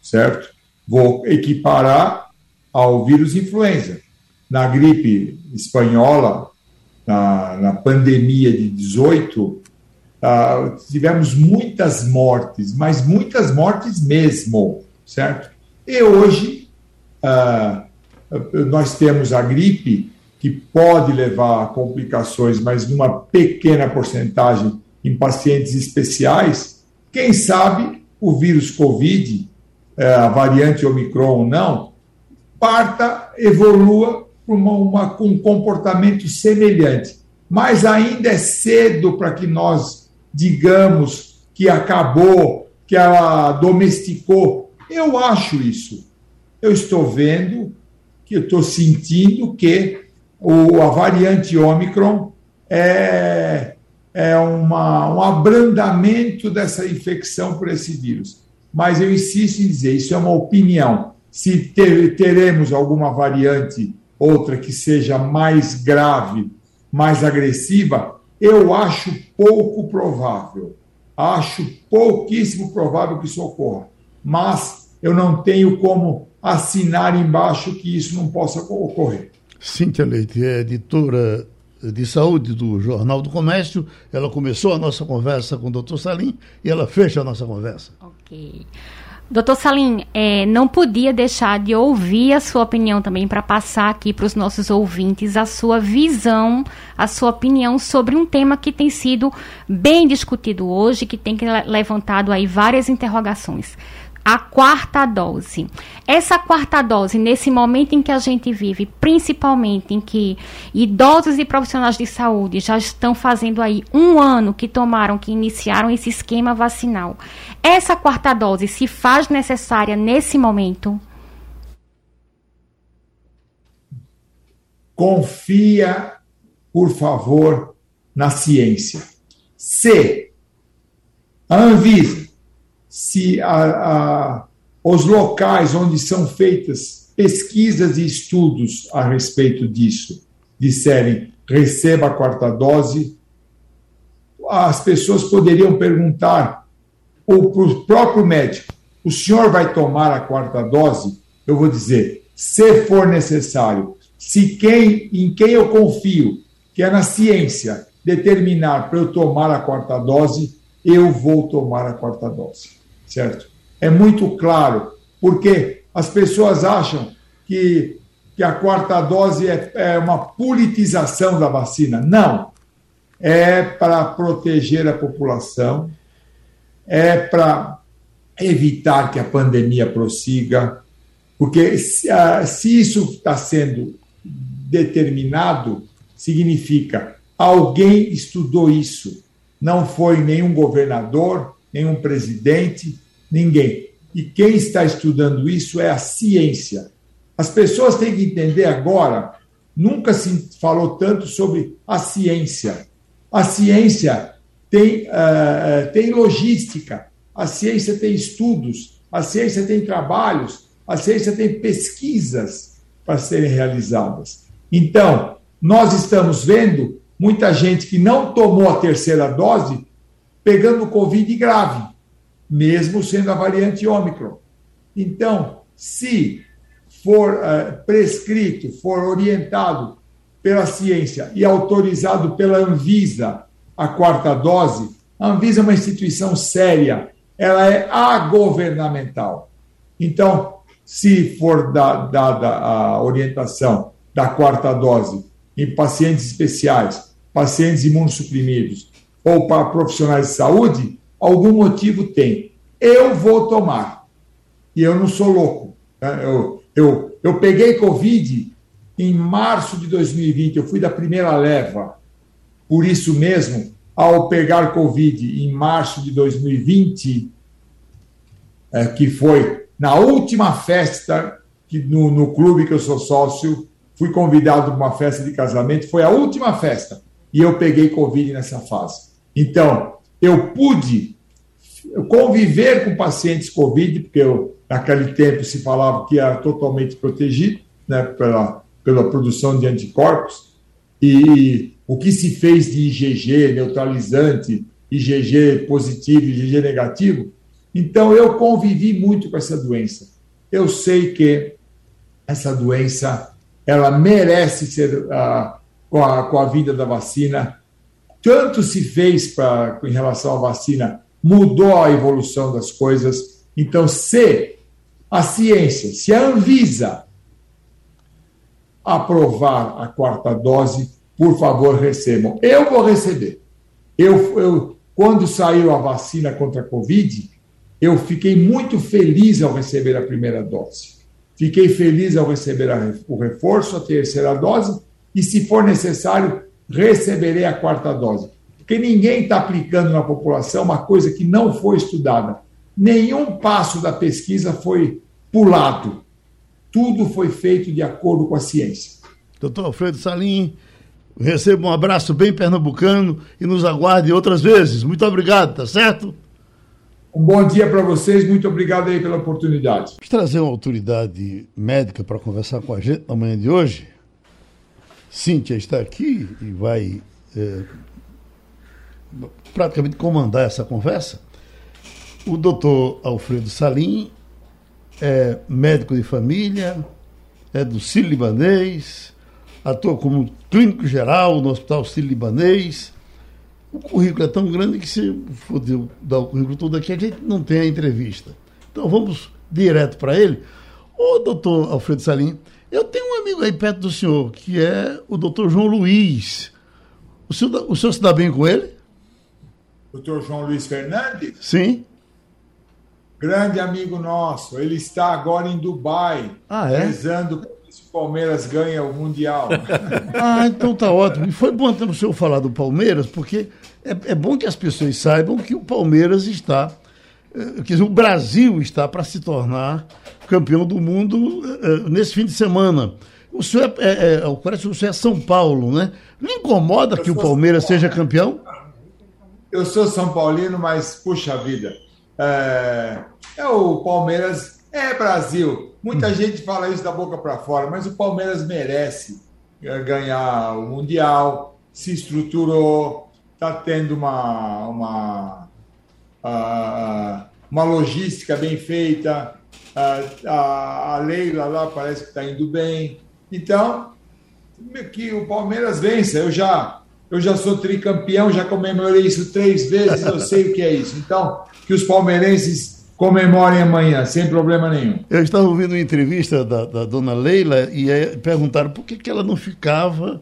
certo? Vou equiparar ao vírus influenza. Na gripe espanhola, na, na pandemia de 18, uh, ah, tivemos muitas mortes, mas muitas mortes mesmo, certo? E hoje uh, nós temos a gripe que pode levar a complicações, mas numa pequena porcentagem em pacientes especiais. Quem sabe o vírus Covid, eh, a variante Omicron ou não, parta, evolua para uma, uma, um comportamento semelhante. Mas ainda é cedo para que nós digamos que acabou, que ela domesticou. Eu acho isso. Eu estou vendo, que eu estou sentindo que o, a variante Ômicron é, é uma, um abrandamento dessa infecção por esse vírus. Mas eu insisto em dizer, isso é uma opinião. Se ter, teremos alguma variante, outra que seja mais grave, mais agressiva, eu acho pouco provável. Acho pouquíssimo provável que isso ocorra. Mas eu não tenho como assinar embaixo que isso não possa ocorrer. Cíntia Leite é editora de saúde do Jornal do Comércio. Ela começou a nossa conversa com o doutor Salim e ela fecha a nossa conversa. Ok. Doutor Salim, é, não podia deixar de ouvir a sua opinião também para passar aqui para os nossos ouvintes a sua visão, a sua opinião sobre um tema que tem sido bem discutido hoje, que tem levantado aí várias interrogações a quarta dose. Essa quarta dose, nesse momento em que a gente vive, principalmente em que idosos e profissionais de saúde já estão fazendo aí um ano que tomaram, que iniciaram esse esquema vacinal, essa quarta dose se faz necessária nesse momento? Confia, por favor, na ciência. Se a Anvisa se a, a, os locais onde são feitas pesquisas e estudos a respeito disso disserem receba a quarta dose, as pessoas poderiam perguntar para o próprio médico: o senhor vai tomar a quarta dose? Eu vou dizer, se for necessário, se quem em quem eu confio, que é na ciência, determinar para eu tomar a quarta dose, eu vou tomar a quarta dose certo? É muito claro, porque as pessoas acham que, que a quarta dose é, é uma politização da vacina. Não. É para proteger a população, é para evitar que a pandemia prossiga, porque se, uh, se isso está sendo determinado, significa alguém estudou isso. Não foi nenhum governador, nenhum presidente, ninguém. E quem está estudando isso é a ciência. As pessoas têm que entender agora, nunca se falou tanto sobre a ciência. A ciência tem, uh, tem logística, a ciência tem estudos, a ciência tem trabalhos, a ciência tem pesquisas para serem realizadas. Então, nós estamos vendo muita gente que não tomou a terceira dose pegando Covid grave mesmo sendo a variante Ômicron. Então, se for uh, prescrito, for orientado pela ciência e autorizado pela Anvisa a quarta dose, a Anvisa é uma instituição séria, ela é agovernamental. Então, se for dada a orientação da quarta dose em pacientes especiais, pacientes imunossuprimidos ou para profissionais de saúde, algum motivo tem. Eu vou tomar. E eu não sou louco. Né? Eu, eu, eu peguei Covid em março de 2020, eu fui da primeira leva. Por isso mesmo, ao pegar Covid em março de 2020, é, que foi na última festa que no, no clube que eu sou sócio, fui convidado para uma festa de casamento, foi a última festa, e eu peguei Covid nessa fase. Então, eu pude conviver com pacientes Covid, porque eu, naquele tempo se falava que era totalmente protegido, né, pela, pela produção de anticorpos, e o que se fez de IgG neutralizante, IgG positivo, IgG negativo. Então, eu convivi muito com essa doença. Eu sei que essa doença ela merece ser uh, com, a, com a vida da vacina. Tanto se fez pra, em relação à vacina, mudou a evolução das coisas. Então, se a ciência, se a Anvisa aprovar a quarta dose, por favor, recebam. Eu vou receber. Eu, eu, quando saiu a vacina contra a Covid, eu fiquei muito feliz ao receber a primeira dose. Fiquei feliz ao receber a, o reforço, a terceira dose, e, se for necessário, receberei a quarta dose. Porque ninguém está aplicando na população uma coisa que não foi estudada. Nenhum passo da pesquisa foi pulado. Tudo foi feito de acordo com a ciência. Doutor Alfredo Salim, receba um abraço bem pernambucano e nos aguarde outras vezes. Muito obrigado, tá certo? Um bom dia para vocês, muito obrigado aí pela oportunidade. Vamos trazer uma autoridade médica para conversar com a gente na manhã de hoje. Cíntia está aqui e vai é, praticamente comandar essa conversa. O doutor Alfredo Salim é médico de família, é do Sírio-Libanês, atua como clínico geral no Hospital Sírio-Libanês. O currículo é tão grande que se for dar o currículo todo aqui, a gente não tem a entrevista. Então vamos direto para ele. Ô, doutor Alfredo Salim, eu tenho um amigo aí perto do senhor, que é o doutor João Luiz. O senhor, o senhor se dá bem com ele? Doutor João Luiz Fernandes? Sim. Grande amigo nosso. Ele está agora em Dubai, ah, é? rezando se o Palmeiras ganha o Mundial. ah, então tá ótimo. E foi bom o senhor falar do Palmeiras, porque é, é bom que as pessoas saibam que o Palmeiras está, eh, quer dizer, o Brasil está para se tornar campeão do mundo uh, nesse fim de semana. O senhor é, é, é, parece que o senhor é São Paulo, né? Não incomoda que o Palmeiras seja campeão? Eu sou São Paulino, mas puxa vida. É, é o Palmeiras, é Brasil. Muita hum. gente fala isso da boca para fora, mas o Palmeiras merece ganhar o Mundial, se estruturou, está tendo uma, uma, uma logística bem feita, a, a Leila lá parece que está indo bem. Então, que o Palmeiras vença. Eu já, eu já sou tricampeão, já comemorei isso três vezes, eu sei o que é isso. Então, que os palmeirenses comemorem amanhã, sem problema nenhum. Eu estava ouvindo uma entrevista da, da dona Leila e perguntaram por que, que ela não ficava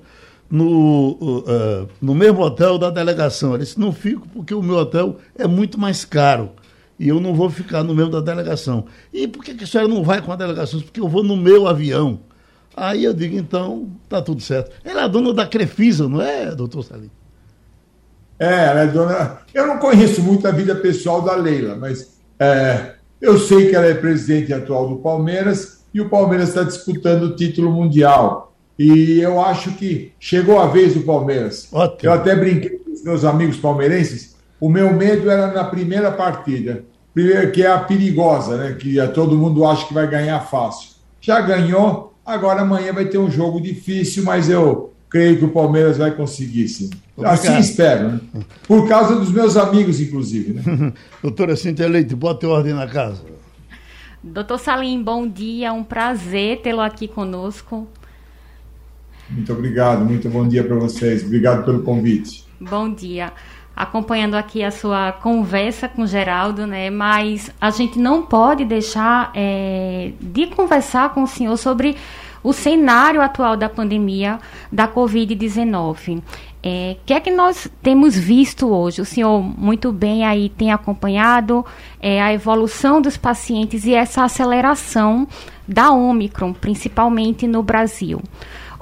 no, uh, no mesmo hotel da delegação. Ela disse: não fico porque o meu hotel é muito mais caro e eu não vou ficar no mesmo da delegação. E por que, que a senhora não vai com a delegação? Porque eu vou no meu avião. Aí eu digo, então, tá tudo certo. Ela é a dona da Crefisa, não é, doutor Salim? É, ela é dona. Eu não conheço muito a vida pessoal da Leila, mas é, eu sei que ela é presidente atual do Palmeiras e o Palmeiras está disputando o título mundial. E eu acho que chegou a vez do Palmeiras. Ótimo. Eu até brinquei com os meus amigos palmeirenses. O meu medo era na primeira partida. Primeiro, que é a perigosa, né? Que todo mundo acha que vai ganhar fácil. Já ganhou, agora amanhã vai ter um jogo difícil, mas eu creio que o Palmeiras vai conseguir, sim. Obrigado. Assim espero, né? Por causa dos meus amigos, inclusive. Né? Doutora Cintia Leite, bote ordem na casa. Doutor Salim, bom dia, um prazer tê-lo aqui conosco. Muito obrigado, muito bom dia para vocês. Obrigado pelo convite. Bom dia. Acompanhando aqui a sua conversa com Geraldo, né? Mas a gente não pode deixar é, de conversar com o senhor sobre o cenário atual da pandemia da Covid-19. O é, que é que nós temos visto hoje? O senhor muito bem aí tem acompanhado é, a evolução dos pacientes e essa aceleração da Omicron, principalmente no Brasil.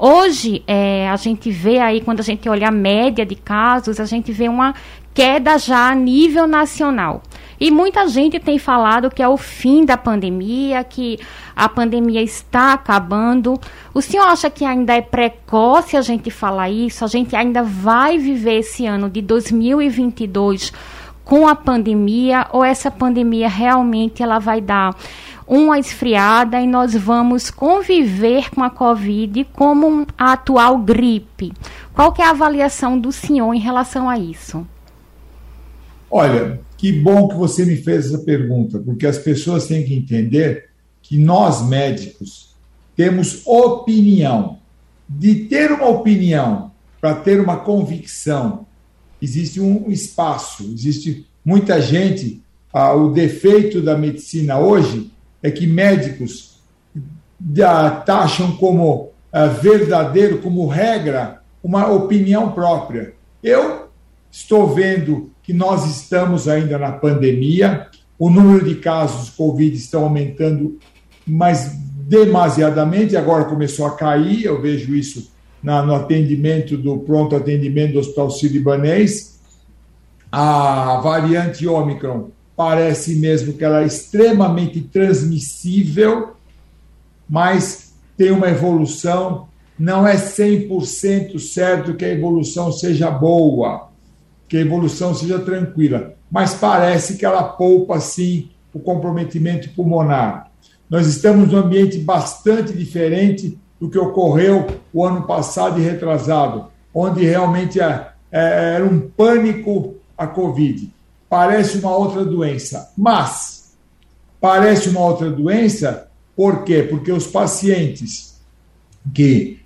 Hoje, é, a gente vê aí, quando a gente olha a média de casos, a gente vê uma queda já a nível nacional. E muita gente tem falado que é o fim da pandemia, que a pandemia está acabando. O senhor acha que ainda é precoce a gente falar isso? A gente ainda vai viver esse ano de 2022 com a pandemia ou essa pandemia realmente ela vai dar uma esfriada e nós vamos conviver com a Covid como a atual gripe. Qual que é a avaliação do senhor em relação a isso? Olha, que bom que você me fez essa pergunta, porque as pessoas têm que entender que nós médicos temos opinião. De ter uma opinião para ter uma convicção, existe um espaço, existe muita gente. Ah, o defeito da medicina hoje é que médicos taxam como ah, verdadeiro, como regra, uma opinião própria. Eu estou vendo que nós estamos ainda na pandemia, o número de casos de Covid estão aumentando, mas demasiadamente, agora começou a cair, eu vejo isso na, no atendimento do pronto atendimento do Hospital Sírio-Libanês. A variante Ômicron parece mesmo que ela é extremamente transmissível, mas tem uma evolução, não é 100% certo que a evolução seja boa, que a evolução seja tranquila, mas parece que ela poupa sim o comprometimento pulmonar. Nós estamos num ambiente bastante diferente do que ocorreu o ano passado e retrasado, onde realmente é, é, era um pânico a Covid. Parece uma outra doença, mas parece uma outra doença por quê? Porque os pacientes que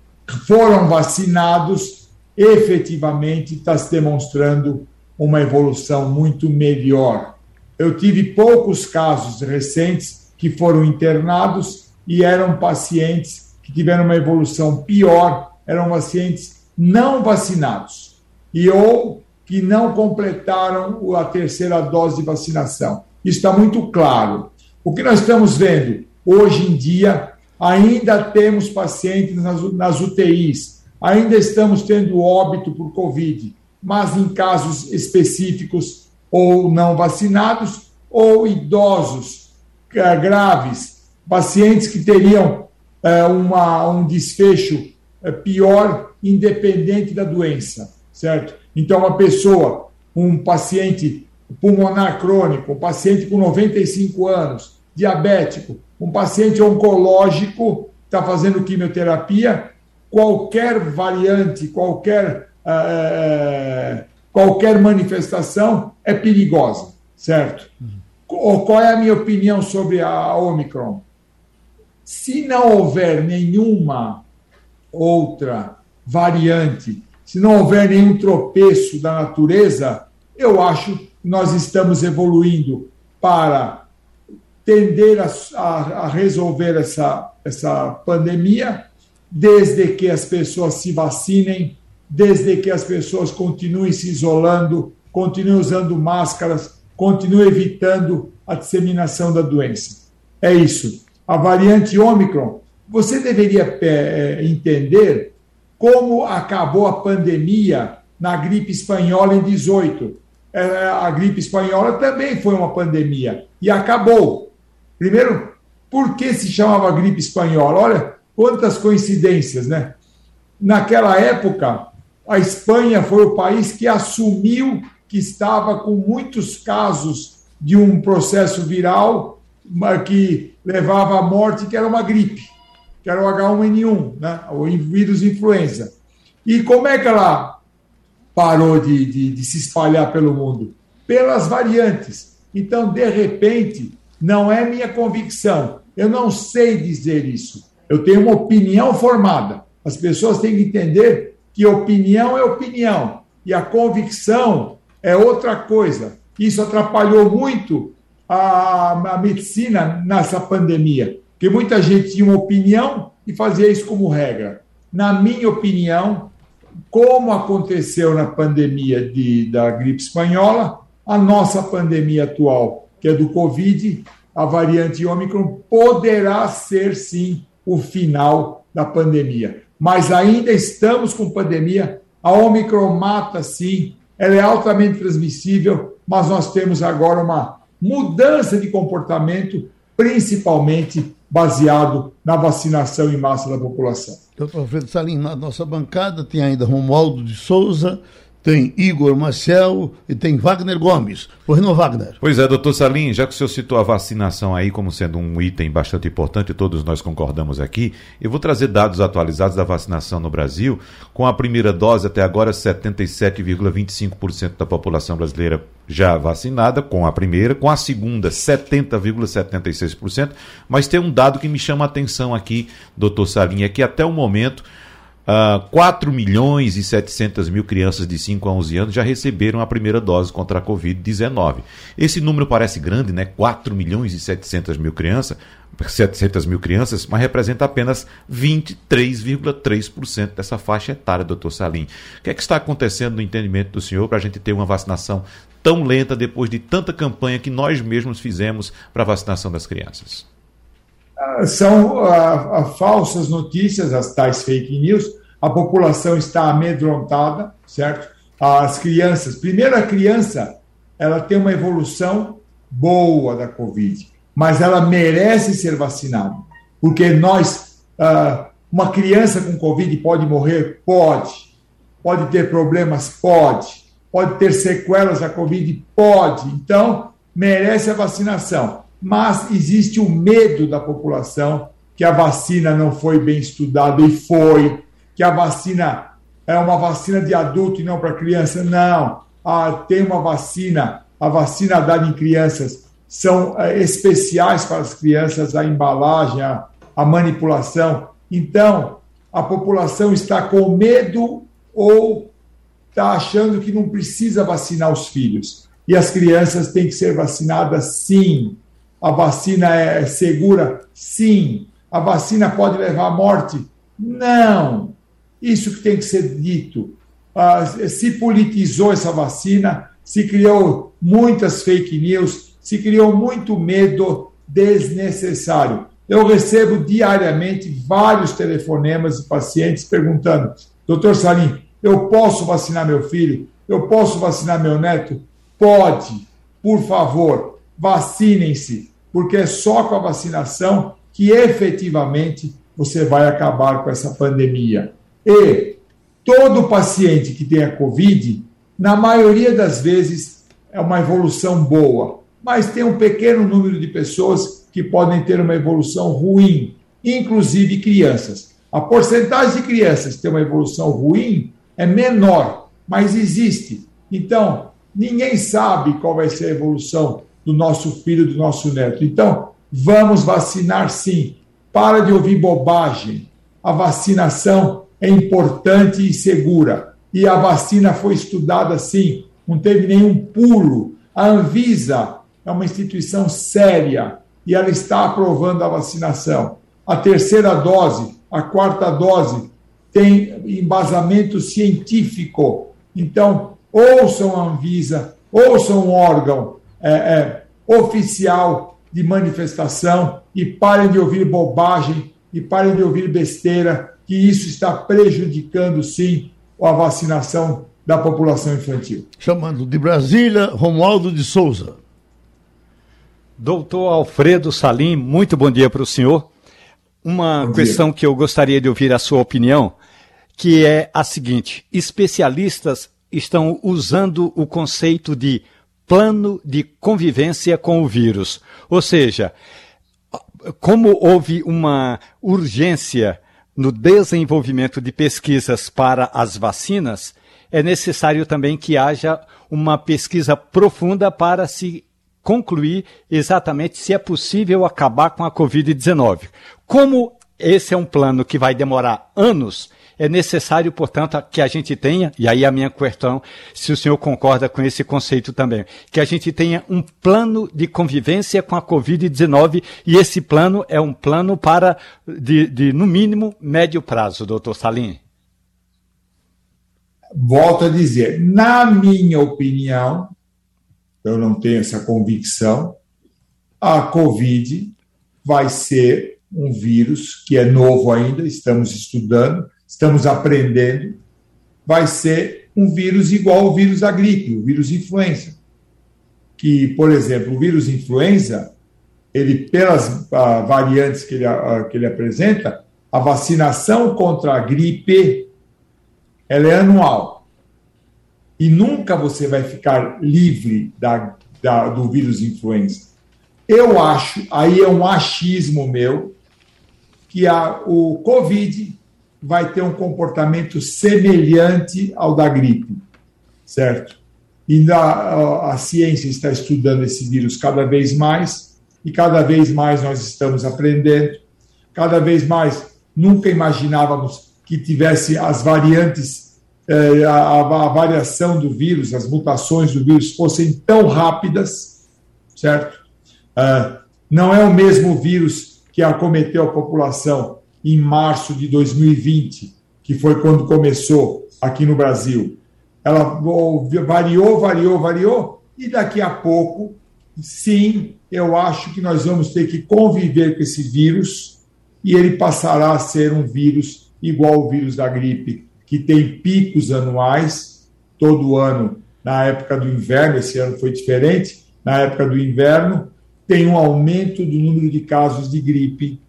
foram vacinados efetivamente está se demonstrando uma evolução muito melhor. Eu tive poucos casos recentes que foram internados e eram pacientes que tiveram uma evolução pior eram pacientes não vacinados e ou que não completaram a terceira dose de vacinação. Isso está muito claro. O que nós estamos vendo hoje em dia, ainda temos pacientes nas, UTIs, ainda estamos tendo óbito por Covid, mas em casos específicos ou não vacinados ou idosos eh, graves, pacientes que teriam é, uma, um desfecho é, pior, independente da doença, certo? Então, uma pessoa, um paciente pulmonar crônico, um paciente com 95 anos, diabético, um paciente oncológico, está fazendo quimioterapia, qualquer variante, qualquer, é, qualquer manifestação é perigosa, certo? Uhum. Qual é a minha opinião sobre a Omicron? Se não houver nenhuma outra variante, se não houver nenhum tropeço da natureza, eu acho que nós estamos evoluindo para tender a, a, a resolver essa, essa pandemia, desde que as pessoas se vacinem, desde que as pessoas continuem se isolando, continuem usando máscaras, continuem evitando a disseminação da doença. É isso a variante Ômicron, você deveria é, entender como acabou a pandemia na gripe espanhola em 18. É, a gripe espanhola também foi uma pandemia e acabou. Primeiro, por que se chamava gripe espanhola? Olha quantas coincidências, né? Naquela época, a Espanha foi o país que assumiu que estava com muitos casos de um processo viral que levava à morte, que era uma gripe, que era o H1N1, né? o vírus influenza. E como é que ela parou de, de, de se espalhar pelo mundo? Pelas variantes. Então, de repente, não é minha convicção. Eu não sei dizer isso. Eu tenho uma opinião formada. As pessoas têm que entender que opinião é opinião e a convicção é outra coisa. Isso atrapalhou muito a, a medicina nessa pandemia, porque muita gente tinha uma opinião e fazia isso como regra. Na minha opinião, como aconteceu na pandemia de, da gripe espanhola, a nossa pandemia atual, que é do Covid, a variante Ômicron, poderá ser sim o final da pandemia. Mas ainda estamos com pandemia, a Ômicron mata sim, ela é altamente transmissível, mas nós temos agora uma mudança de comportamento, principalmente baseado na vacinação em massa da população. Doutor Alfredo Salim, na nossa bancada tem ainda Romualdo de Souza, tem Igor Marcel e tem Wagner Gomes. Pois não, Wagner? Pois é, doutor Salim, já que o senhor citou a vacinação aí como sendo um item bastante importante, todos nós concordamos aqui, eu vou trazer dados atualizados da vacinação no Brasil. Com a primeira dose, até agora, 77,25% da população brasileira já vacinada com a primeira, com a segunda, 70,76%. Mas tem um dado que me chama a atenção aqui, doutor Salim, é que até o momento Uh, ah, 4 milhões e 700 mil crianças de 5 a 11 anos já receberam a primeira dose contra a Covid-19. Esse número parece grande, né? 4 milhões e 700 mil crianças, 700 mil crianças, mas representa apenas 23,3% dessa faixa etária, doutor Salim. O que é que está acontecendo no entendimento do senhor para a gente ter uma vacinação tão lenta depois de tanta campanha que nós mesmos fizemos para a vacinação das crianças? São a, a, falsas notícias, as tais fake news. A população está amedrontada, certo? As crianças, primeiro a criança, ela tem uma evolução boa da Covid, mas ela merece ser vacinada, porque nós, uh, uma criança com Covid pode morrer, pode, pode ter problemas, pode, pode ter sequelas da Covid, pode. Então merece a vacinação mas existe o medo da população que a vacina não foi bem estudada e foi, que a vacina é uma vacina de adulto e não para criança. Não, ah, tem uma vacina, a vacina dada em crianças são é, especiais para as crianças, a embalagem, a, a manipulação. Então, a população está com medo ou está achando que não precisa vacinar os filhos. E as crianças têm que ser vacinadas sim a vacina é segura? Sim. A vacina pode levar à morte? Não. Isso que tem que ser dito. Ah, se politizou essa vacina, se criou muitas fake news, se criou muito medo desnecessário. Eu recebo diariamente vários telefonemas de pacientes perguntando: Doutor Salim, eu posso vacinar meu filho? Eu posso vacinar meu neto? Pode. Por favor, vacinem-se, porque é só com a vacinação que efetivamente você vai acabar com essa pandemia. E todo paciente que tenha Covid, na maioria das vezes, é uma evolução boa, mas tem um pequeno número de pessoas que podem ter uma evolução ruim, inclusive crianças. A porcentagem de crianças que tem uma evolução ruim é menor, mas existe. Então, ninguém sabe qual vai ser a evolução do nosso filho, do nosso neto. Então, vamos vacinar sim. Para de ouvir bobagem. A vacinação é importante e segura. E a vacina foi estudada sim, não teve nenhum pulo. A Anvisa é uma instituição séria e ela está aprovando a vacinação. A terceira dose, a quarta dose, tem embasamento científico. Então, ouçam a Anvisa, ouçam um órgão é, é, oficial de manifestação e parem de ouvir bobagem e parem de ouvir besteira, que isso está prejudicando, sim, a vacinação da população infantil. Chamando de Brasília, Romualdo de Souza. Doutor Alfredo Salim, muito bom dia para o senhor. Uma bom questão dia. que eu gostaria de ouvir a sua opinião, que é a seguinte: especialistas estão usando o conceito de plano de convivência com o vírus. Ou seja, como houve uma urgência no desenvolvimento de pesquisas para as vacinas, é necessário também que haja uma pesquisa profunda para se concluir exatamente se é possível acabar com a Covid-19. Como esse é um plano que vai demorar anos, é necessário, portanto, que a gente tenha, e aí a minha questão, se o senhor concorda com esse conceito também, que a gente tenha um plano de convivência com a Covid-19 e esse plano é um plano para, de, de no mínimo, médio prazo, doutor Salim. Volto a dizer, na minha opinião, eu não tenho essa convicção, a Covid vai ser um vírus que é novo ainda, estamos estudando, estamos aprendendo, vai ser um vírus igual ao vírus da gripe, o vírus influenza. Que, por exemplo, o vírus influenza, ele, pelas ah, variantes que ele, ah, que ele apresenta, a vacinação contra a gripe ela é anual. e nunca você vai ficar livre da, da, do vírus influenza. Eu acho, aí é um achismo meu, que a, o Covid vai ter um comportamento semelhante ao da gripe, certo? E a, a, ciência está estudando esse vírus cada vez mais, e cada vez mais nós estamos aprendendo, cada vez mais nunca imaginávamos que tivesse as variantes, eh, a, a, variação do vírus, as mutações do vírus fossem tão rápidas, certo? Uh, não é o mesmo vírus que acometeu a população em março de 2020, que foi quando começou aqui no Brasil. Ela variou, variou, variou, e daqui a pouco, sim, eu acho que nós vamos ter que conviver com esse vírus e ele passará a ser um vírus igual o vírus da gripe, que tem picos anuais, todo ano, na época do inverno, esse ano foi diferente, na época do inverno, tem um aumento do número de casos de gripe,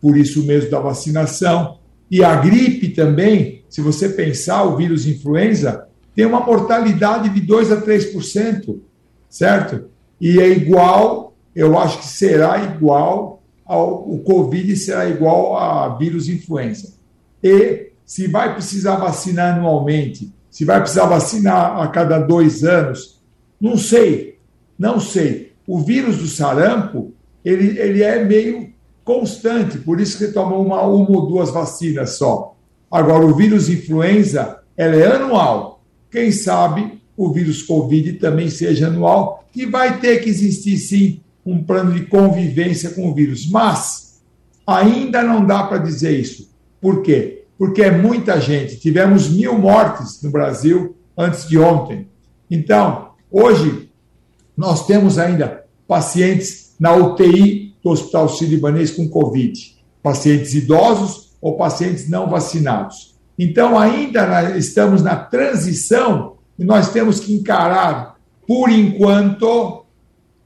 por isso mesmo da vacinação. E a gripe também, se você pensar, o vírus influenza tem uma mortalidade de 2 a 3%, certo? E é igual, eu acho que será igual ao o Covid será igual a vírus influenza. E se vai precisar vacinar anualmente, se vai precisar vacinar a cada dois anos, não sei, não sei. O vírus do sarampo, ele, ele é meio constante, por isso que toma uma, uma ou duas vacinas só. Agora, o vírus influenza, ela é anual. Quem sabe o vírus Covid também seja anual e vai ter que existir, sim, um plano de convivência com o vírus. Mas ainda não dá para dizer isso. Por quê? Porque é muita gente. Tivemos mil mortes no Brasil antes de ontem. Então, hoje, nós temos ainda pacientes na UTI do Hospital Sírio-Libanês com Covid, pacientes idosos ou pacientes não vacinados. Então, ainda estamos na transição e nós temos que encarar, por enquanto,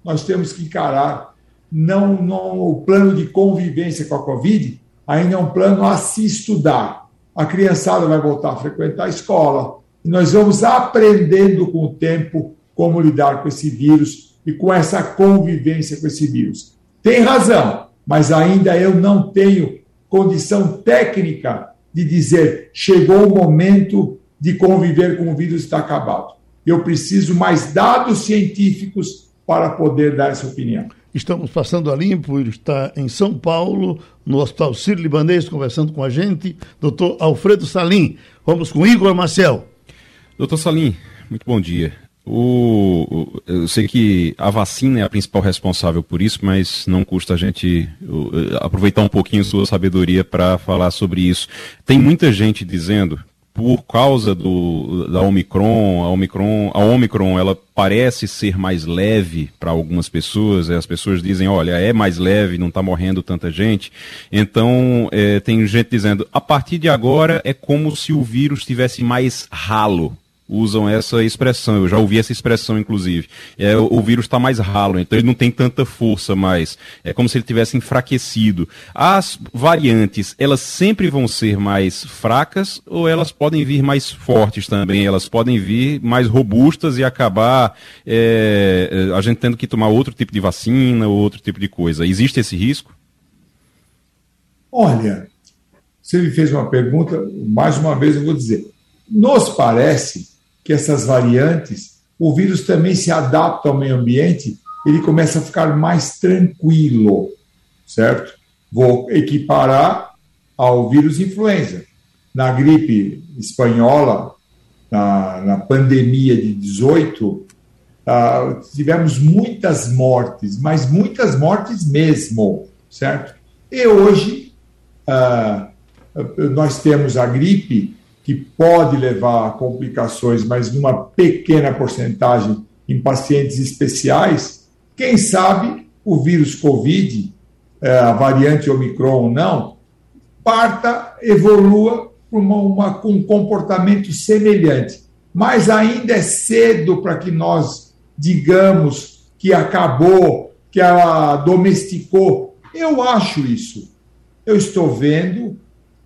nós temos que encarar não, não o plano de convivência com a Covid, ainda é um plano a se estudar. A criançada vai voltar a frequentar a escola e nós vamos aprendendo com o tempo como lidar com esse vírus e com essa convivência com esse vírus. Tem razão, mas ainda eu não tenho condição técnica de dizer chegou o momento de conviver com o vírus está acabado. Eu preciso mais dados científicos para poder dar essa opinião. Estamos passando a limpo, ele está em São Paulo, no Hospital Sírio-Libanês, conversando com a gente, doutor Alfredo Salim. Vamos com Igor Marcel. Doutor Salim, muito bom dia. O, eu sei que a vacina é a principal responsável por isso, mas não custa a gente aproveitar um pouquinho sua sabedoria para falar sobre isso. Tem muita gente dizendo, por causa do, da Omicron, a Omicron, a Omicron ela parece ser mais leve para algumas pessoas, as pessoas dizem, olha, é mais leve, não está morrendo tanta gente. Então, é, tem gente dizendo, a partir de agora é como se o vírus tivesse mais ralo usam essa expressão. Eu já ouvi essa expressão, inclusive. É, o, o vírus está mais ralo, então ele não tem tanta força mais. É como se ele tivesse enfraquecido. As variantes, elas sempre vão ser mais fracas ou elas podem vir mais fortes também? Elas podem vir mais robustas e acabar é, a gente tendo que tomar outro tipo de vacina ou outro tipo de coisa. Existe esse risco? Olha, você me fez uma pergunta, mais uma vez eu vou dizer. Nos parece que essas variantes, o vírus também se adapta ao meio ambiente, ele começa a ficar mais tranquilo, certo? Vou equiparar ao vírus influenza. Na gripe espanhola, na, na pandemia de 18, uh, ah, tivemos muitas mortes, mas muitas mortes mesmo, certo? E hoje, uh, nós temos a gripe que pode levar a complicações, mas numa pequena porcentagem em pacientes especiais, quem sabe o vírus Covid, é, a variante Omicron ou não, parta, evolua para uma, uma, um comportamento semelhante. Mas ainda é cedo para que nós digamos que acabou, que ela domesticou. Eu acho isso. Eu estou vendo,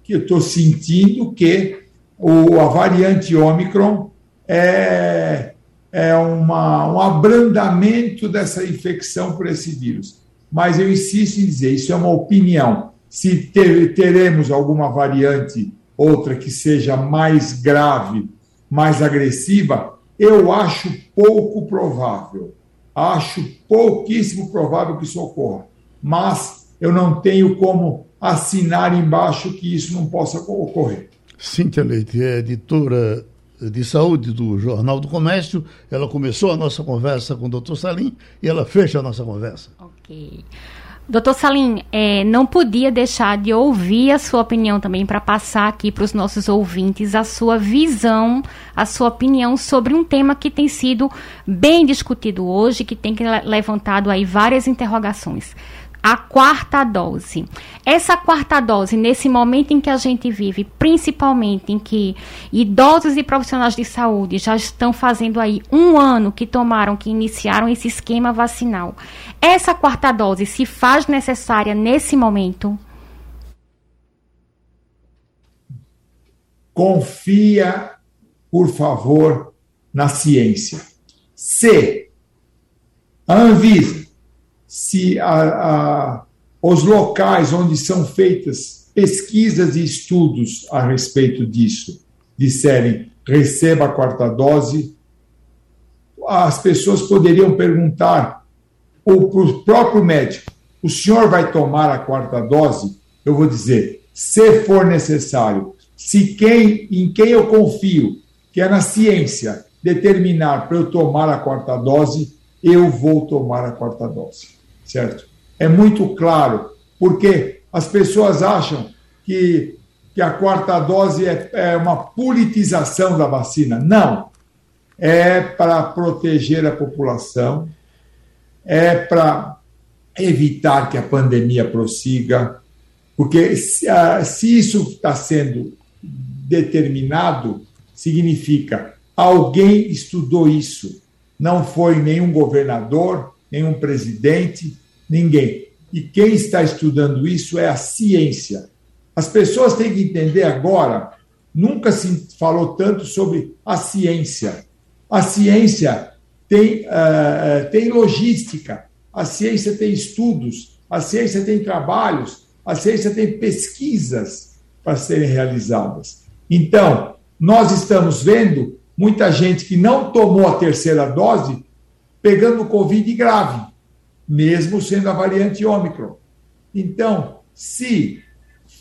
que eu estou sentindo que o, a variante Omicron é, é uma, um abrandamento dessa infecção por esse vírus. Mas eu insisto em dizer, isso é uma opinião. Se ter, teremos alguma variante, outra que seja mais grave, mais agressiva, eu acho pouco provável. Acho pouquíssimo provável que isso ocorra. Mas eu não tenho como assinar embaixo que isso não possa ocorrer. Cíntia Leite é editora de saúde do Jornal do Comércio. Ela começou a nossa conversa com o doutor Salim e ela fecha a nossa conversa. Ok. Doutor Salim, é, não podia deixar de ouvir a sua opinião também para passar aqui para os nossos ouvintes a sua visão, a sua opinião sobre um tema que tem sido bem discutido hoje, que tem levantado aí várias interrogações a quarta dose. Essa quarta dose, nesse momento em que a gente vive, principalmente em que idosos e profissionais de saúde já estão fazendo aí um ano que tomaram, que iniciaram esse esquema vacinal, essa quarta dose se faz necessária nesse momento? Confia, por favor, na ciência. Se a Anvisa se a, a, os locais onde são feitas pesquisas e estudos a respeito disso disserem receba a quarta dose, as pessoas poderiam perguntar para o próprio médico: o senhor vai tomar a quarta dose? Eu vou dizer, se for necessário, se quem em quem eu confio, que é na ciência, determinar para eu tomar a quarta dose, eu vou tomar a quarta dose certo? É muito claro, porque as pessoas acham que, que a quarta dose é, é uma politização da vacina. Não. É para proteger a população, é para evitar que a pandemia prossiga, porque se, ah, se isso está sendo determinado, significa alguém estudou isso. Não foi nenhum governador, nenhum presidente, ninguém. E quem está estudando isso é a ciência. As pessoas têm que entender agora, nunca se falou tanto sobre a ciência. A ciência tem, uh, tem logística, a ciência tem estudos, a ciência tem trabalhos, a ciência tem pesquisas para serem realizadas. Então, nós estamos vendo muita gente que não tomou a terceira dose pegando Covid grave, mesmo sendo a variante Ômicron. Então, se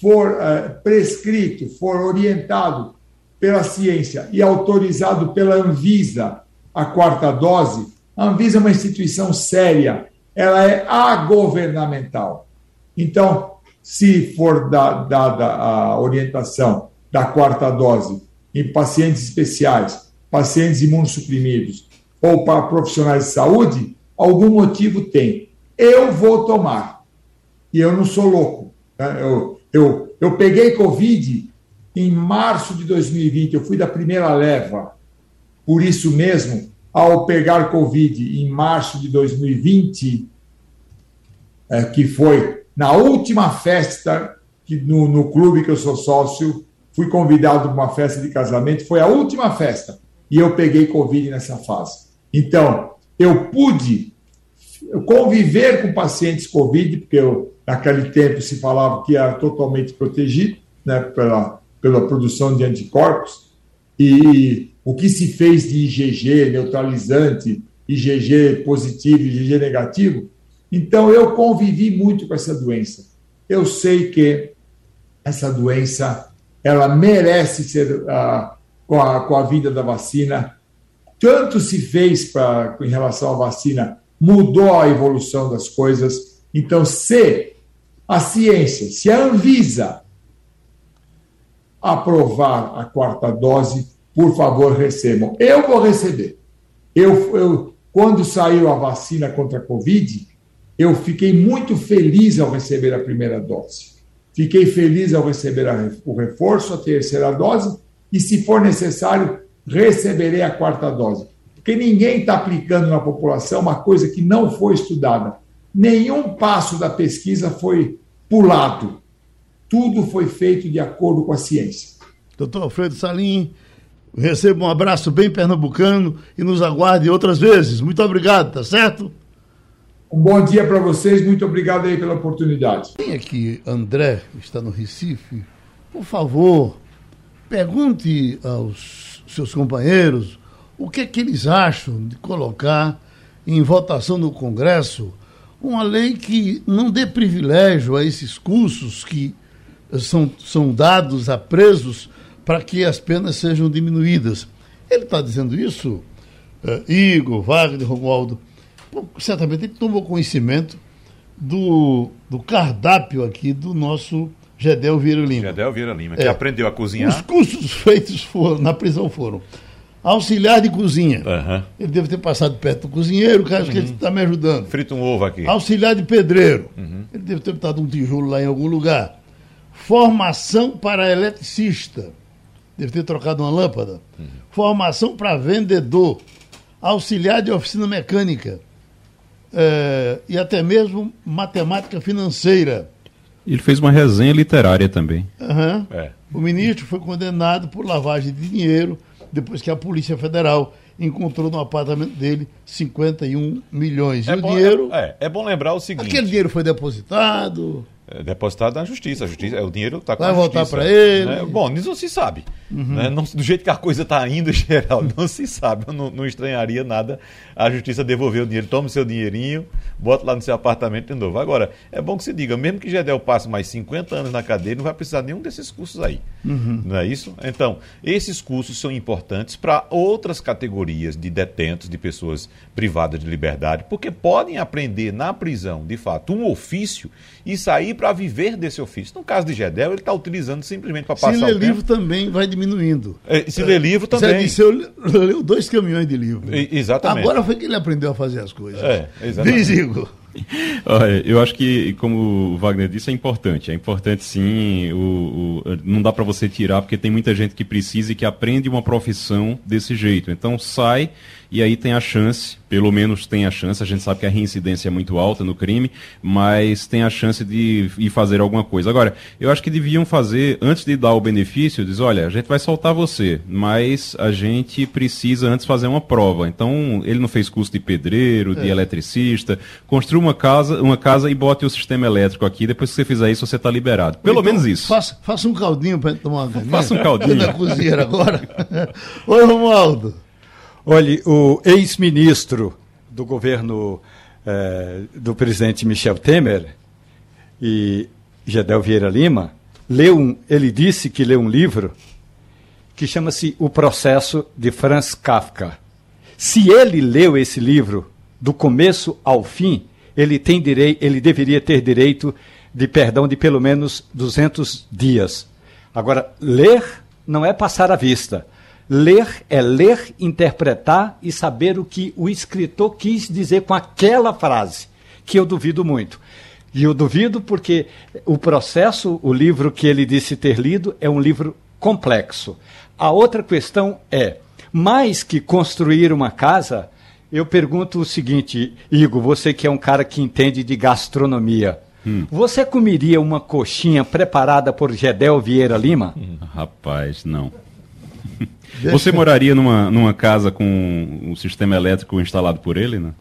for uh, prescrito, for orientado pela ciência e autorizado pela Anvisa a quarta dose, a Anvisa é uma instituição séria, ela é agovernamental. Então, se for dada a orientação da quarta dose em pacientes especiais, pacientes imunossuprimidos, ou para profissionais de saúde, algum motivo tem. Eu vou tomar. E eu não sou louco. Né? Eu, eu, eu peguei Covid em março de 2020, eu fui da primeira leva. Por isso mesmo, ao pegar Covid em março de 2020, é, que foi na última festa que no, no clube que eu sou sócio, fui convidado para uma festa de casamento, foi a última festa, e eu peguei Covid nessa fase. Então, eu pude conviver com pacientes Covid, porque eu, naquele tempo se falava que era totalmente protegido né, pela, pela produção de anticorpos, e o que se fez de IgG neutralizante, IgG positivo, IgG negativo. Então, eu convivi muito com essa doença. Eu sei que essa doença ela merece ser, uh, com, a, com a vida da vacina, tanto se fez pra, em relação à vacina, mudou a evolução das coisas. Então, se a ciência, se a Anvisa aprovar a quarta dose, por favor, recebam. Eu vou receber. Eu, eu, quando saiu a vacina contra a Covid, eu fiquei muito feliz ao receber a primeira dose. Fiquei feliz ao receber a, o reforço, a terceira dose, e, se for necessário, receberei a quarta dose. Porque ninguém está aplicando na população uma coisa que não foi estudada. Nenhum passo da pesquisa foi pulado. Tudo foi feito de acordo com a ciência. Doutor Alfredo Salim, Receba um abraço bem pernambucano e nos aguarde outras vezes. Muito obrigado, tá certo? Um bom dia para vocês, muito obrigado aí pela oportunidade. Tem aqui André, está no Recife. Por favor, pergunte aos seus companheiros o que é que eles acham de colocar em votação no Congresso uma lei que não dê privilégio a esses cursos que são, são dados a presos para que as penas sejam diminuídas. Ele está dizendo isso, uh, Igor, Wagner, Romualdo, certamente ele tomou conhecimento do, do cardápio aqui do nosso Gedel Vieira Lima. Gedel Vieira Lima, que é. aprendeu a cozinhar. Os cursos feitos foram, na prisão foram auxiliar de cozinha. Uhum. Ele deve ter passado perto do cozinheiro, que acho uhum. que ele está me ajudando. Frita um ovo aqui. Auxiliar de pedreiro. Uhum. Ele deve ter botado um tijolo lá em algum lugar. Formação para eletricista. Deve ter trocado uma lâmpada. Uhum. Formação para vendedor. Auxiliar de oficina mecânica. É, e até mesmo matemática financeira. Ele fez uma resenha literária também. Uhum. É. O ministro foi condenado por lavagem de dinheiro depois que a Polícia Federal encontrou no apartamento dele 51 milhões. É e bom, o dinheiro. É, é, bom lembrar o seguinte: aquele dinheiro foi depositado. É depositado na justiça. A justiça, o dinheiro está com Vai a voltar para ele. Né? Bom, isso não se sabe. Uhum. Né? Não, do jeito que a coisa está indo, geral, não se sabe. Eu não, não, estranharia nada a justiça devolver o dinheiro. Tome seu dinheirinho, bota lá no seu apartamento de novo. Agora, é bom que se diga, mesmo que Gedel passe mais 50 anos na cadeia, não vai precisar nenhum desses cursos aí. Uhum. Não é isso? Então, esses cursos são importantes para outras categorias de detentos, de pessoas privadas de liberdade, porque podem aprender na prisão, de fato, um ofício e sair para viver desse ofício. No caso de Gedel, ele está utilizando simplesmente para passar se o tempo. Ler livro também vai diminuindo. É, se é, ler livro também. Disse, eu leu dois caminhões de livro. E, exatamente. Agora foi que ele aprendeu a fazer as coisas. É, exatamente. Diz, Igor. Olha, eu acho que, como o Wagner disse, é importante. É importante sim. O, o não dá para você tirar, porque tem muita gente que precisa e que aprende uma profissão desse jeito. Então sai e aí tem a chance, pelo menos tem a chance, a gente sabe que a reincidência é muito alta no crime, mas tem a chance de ir fazer alguma coisa. Agora, eu acho que deviam fazer, antes de dar o benefício, diz, olha, a gente vai soltar você, mas a gente precisa antes fazer uma prova. Então, ele não fez curso de pedreiro, de é. eletricista, construa uma casa, uma casa e bote o sistema elétrico aqui, depois que você fizer isso, você está liberado. Pelo então, menos isso. Faça, faça um caldinho para tomar uma Faça um caldinho. na cozinha agora. Oi, Romualdo. Olhe, o ex-ministro do governo eh, do presidente Michel Temer e Gedel Vieira Lima, leu um, ele disse que leu um livro que chama-se O Processo de Franz Kafka. Se ele leu esse livro do começo ao fim, ele tem direito, ele deveria ter direito de perdão de pelo menos 200 dias. Agora, ler não é passar a vista. Ler é ler, interpretar e saber o que o escritor quis dizer com aquela frase, que eu duvido muito. E eu duvido porque o processo, o livro que ele disse ter lido, é um livro complexo. A outra questão é: mais que construir uma casa, eu pergunto o seguinte, Igor, você que é um cara que entende de gastronomia. Hum. Você comeria uma coxinha preparada por Gedel Vieira Lima? Hum, rapaz, não. Você moraria numa, numa casa com um sistema elétrico instalado por ele, né?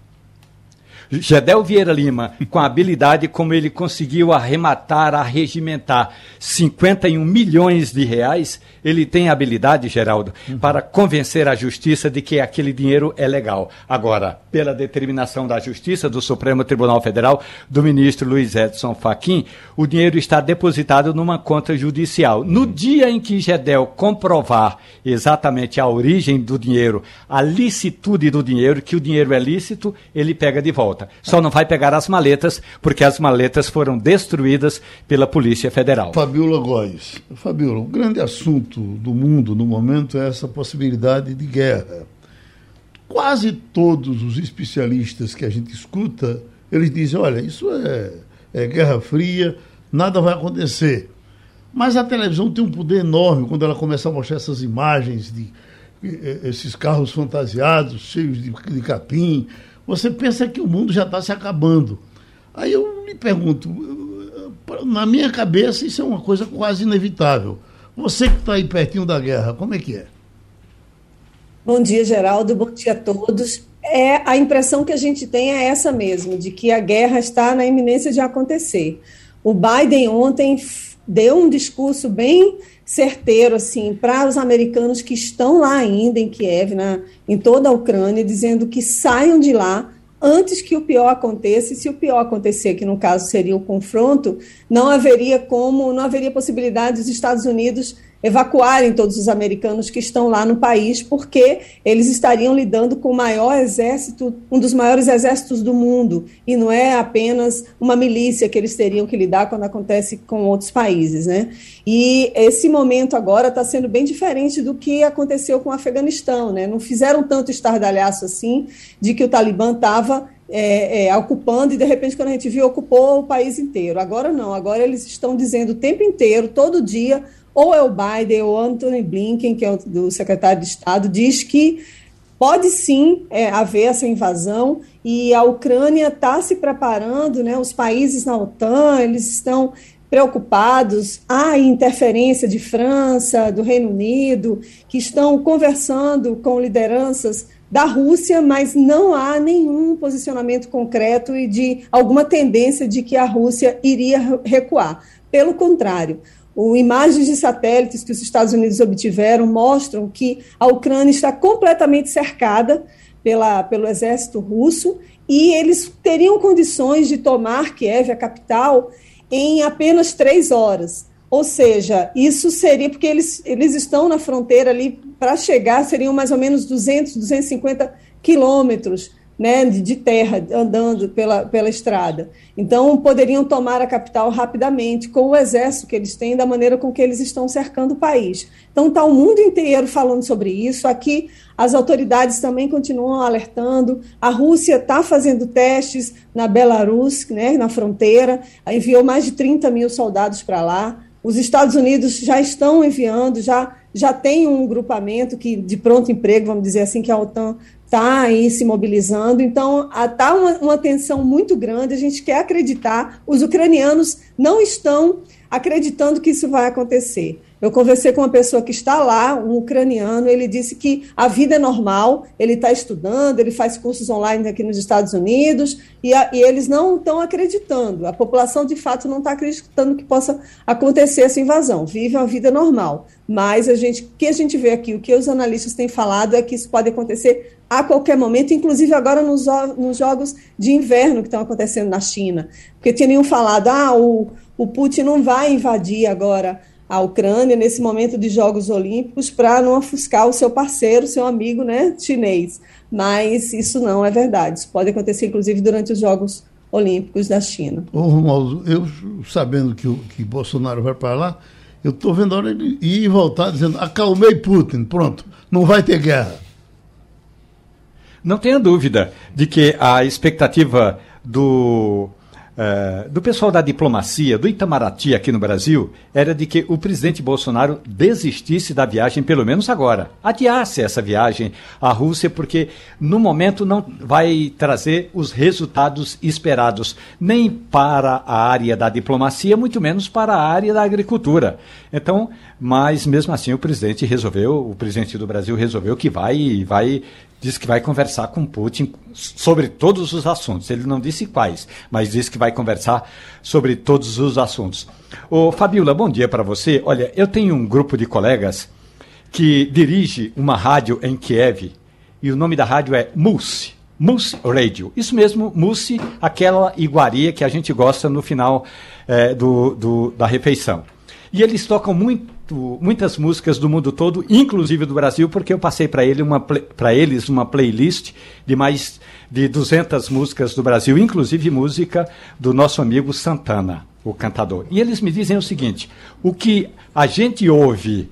Gedel Vieira Lima, com a habilidade como ele conseguiu arrematar, arregimentar 51 milhões de reais, ele tem habilidade, Geraldo, uhum. para convencer a justiça de que aquele dinheiro é legal. Agora, pela determinação da justiça, do Supremo Tribunal Federal, do ministro Luiz Edson Fachin, o dinheiro está depositado numa conta judicial. No uhum. dia em que Gedel comprovar exatamente a origem do dinheiro, a licitude do dinheiro, que o dinheiro é lícito, ele pega de volta volta. Só não vai pegar as maletas, porque as maletas foram destruídas pela Polícia Federal. Fabiola Góes. Fabiola, o grande assunto do mundo no momento é essa possibilidade de guerra. Quase todos os especialistas que a gente escuta, eles dizem, olha, isso é, é guerra fria, nada vai acontecer. Mas a televisão tem um poder enorme quando ela começa a mostrar essas imagens de esses carros fantasiados, cheios de, de capim, você pensa que o mundo já está se acabando. Aí eu me pergunto, na minha cabeça isso é uma coisa quase inevitável. Você que está aí pertinho da guerra, como é que é? Bom dia, Geraldo. Bom dia a todos. É a impressão que a gente tem é essa mesmo, de que a guerra está na iminência de acontecer. O Biden ontem deu um discurso bem certeiro assim para os americanos que estão lá ainda em Kiev, na, em toda a Ucrânia, dizendo que saiam de lá antes que o pior aconteça. E se o pior acontecer, que no caso seria o confronto, não haveria como, não haveria possibilidade dos Estados Unidos evacuarem todos os americanos que estão lá no país, porque eles estariam lidando com o maior exército, um dos maiores exércitos do mundo, e não é apenas uma milícia que eles teriam que lidar quando acontece com outros países, né? E esse momento agora está sendo bem diferente do que aconteceu com o Afeganistão, né? Não fizeram tanto estardalhaço assim de que o Talibã estava é, é, ocupando e de repente quando a gente viu ocupou o país inteiro. Agora não, agora eles estão dizendo o tempo inteiro, todo dia, ou é o Biden ou Anthony Blinken, que é o do secretário de Estado, diz que pode sim é, haver essa invasão e a Ucrânia está se preparando, né, os países na OTAN, eles estão preocupados, há interferência de França, do Reino Unido, que estão conversando com lideranças da Rússia, mas não há nenhum posicionamento concreto e de alguma tendência de que a Rússia iria recuar. Pelo contrário, o, imagens de satélites que os Estados Unidos obtiveram mostram que a Ucrânia está completamente cercada pela, pelo exército russo e eles teriam condições de tomar Kiev, a capital, em apenas três horas. Ou seja, isso seria porque eles, eles estão na fronteira ali, para chegar seriam mais ou menos 200, 250 quilômetros né, de terra andando pela, pela estrada. Então, poderiam tomar a capital rapidamente, com o exército que eles têm, da maneira com que eles estão cercando o país. Então, está o mundo inteiro falando sobre isso. Aqui, as autoridades também continuam alertando. A Rússia está fazendo testes na Belarus, né, na fronteira, enviou mais de 30 mil soldados para lá. Os Estados Unidos já estão enviando, já, já tem um grupamento que de pronto emprego, vamos dizer assim, que a OTAN está aí se mobilizando. Então, está uma, uma tensão muito grande. A gente quer acreditar. Os ucranianos não estão acreditando que isso vai acontecer. Eu conversei com uma pessoa que está lá, um ucraniano, ele disse que a vida é normal, ele está estudando, ele faz cursos online aqui nos Estados Unidos, e, a, e eles não estão acreditando. A população, de fato, não está acreditando que possa acontecer essa invasão. Vive uma vida normal. Mas a gente, o que a gente vê aqui, o que os analistas têm falado é que isso pode acontecer a qualquer momento, inclusive agora nos, nos jogos de inverno que estão acontecendo na China. Porque tinham falado, ah, o, o Putin não vai invadir agora a Ucrânia nesse momento de Jogos Olímpicos para não ofuscar o seu parceiro, seu amigo né, chinês. Mas isso não é verdade. Isso pode acontecer, inclusive, durante os Jogos Olímpicos da China. Ô, Romualdo, eu sabendo que, o, que Bolsonaro vai para lá, eu estou vendo a hora de ir e voltar dizendo acalmei Putin, pronto, não vai ter guerra. Não tenha dúvida de que a expectativa do Uh, do pessoal da diplomacia, do Itamaraty aqui no Brasil, era de que o presidente Bolsonaro desistisse da viagem, pelo menos agora. Adiasse essa viagem à Rússia, porque no momento não vai trazer os resultados esperados, nem para a área da diplomacia, muito menos para a área da agricultura. Então, mas mesmo assim o presidente resolveu, o presidente do Brasil resolveu que vai, vai disse que vai conversar com Putin sobre todos os assuntos. Ele não disse quais, mas disse que vai conversar sobre todos os assuntos. Ô, Fabiola, bom dia para você. Olha, eu tenho um grupo de colegas que dirige uma rádio em Kiev e o nome da rádio é Mulse. Mulse Radio. Isso mesmo, Mulse, aquela iguaria que a gente gosta no final é, do, do, da refeição. E eles tocam muito muitas músicas do mundo todo, inclusive do Brasil, porque eu passei para ele uma, eles uma playlist de mais de 200 músicas do Brasil, inclusive música do nosso amigo Santana, o cantador. E eles me dizem o seguinte: o que a gente ouve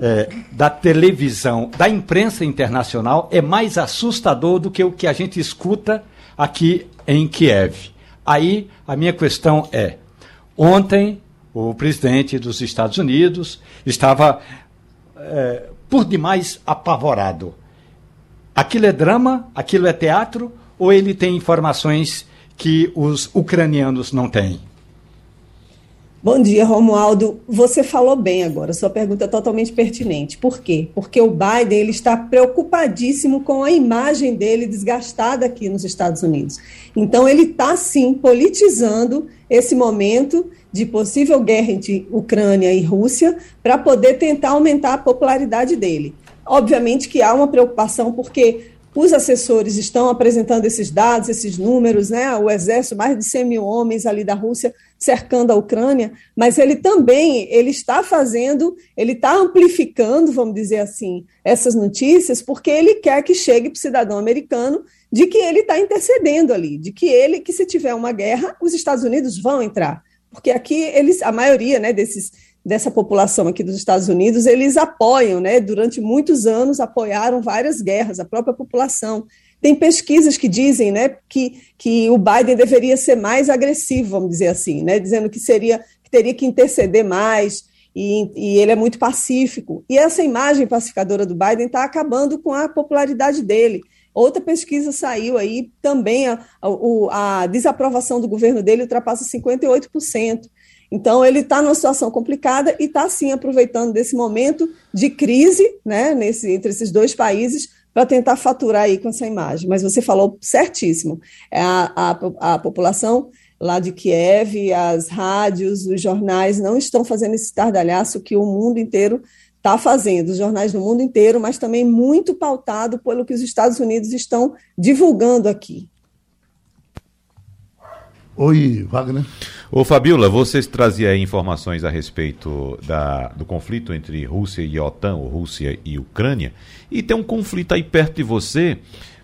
é, da televisão, da imprensa internacional, é mais assustador do que o que a gente escuta aqui em Kiev. Aí a minha questão é: ontem o presidente dos Estados Unidos estava é, por demais apavorado. Aquilo é drama? Aquilo é teatro? Ou ele tem informações que os ucranianos não têm? Bom dia, Romualdo. Você falou bem agora, sua pergunta é totalmente pertinente. Por quê? Porque o Biden ele está preocupadíssimo com a imagem dele desgastada aqui nos Estados Unidos. Então, ele está, sim, politizando esse momento de possível guerra entre Ucrânia e Rússia para poder tentar aumentar a popularidade dele. Obviamente que há uma preocupação, porque os assessores estão apresentando esses dados, esses números, né? O exército, mais de 100 mil homens ali da Rússia cercando a Ucrânia, mas ele também ele está fazendo, ele está amplificando, vamos dizer assim, essas notícias, porque ele quer que chegue para o cidadão americano de que ele está intercedendo ali, de que ele, que se tiver uma guerra, os Estados Unidos vão entrar, porque aqui eles, a maioria, né, desses dessa população aqui dos Estados Unidos, eles apoiam, né? Durante muitos anos apoiaram várias guerras, a própria população. Tem pesquisas que dizem, né, que, que o Biden deveria ser mais agressivo, vamos dizer assim, né, dizendo que seria que teria que interceder mais e, e ele é muito pacífico. E essa imagem pacificadora do Biden está acabando com a popularidade dele. Outra pesquisa saiu aí, também a, a, a desaprovação do governo dele ultrapassa 58%. Então, ele está numa situação complicada e está, sim, aproveitando desse momento de crise né, nesse, entre esses dois países para tentar faturar aí com essa imagem. Mas você falou certíssimo. É a, a, a população lá de Kiev, as rádios, os jornais não estão fazendo esse estardalhaço que o mundo inteiro está fazendo, os jornais do mundo inteiro, mas também muito pautado pelo que os Estados Unidos estão divulgando aqui. Oi, Wagner. Ô Fabiola, você trazia informações a respeito da, do conflito entre Rússia e OTAN, ou Rússia e Ucrânia, e tem um conflito aí perto de você,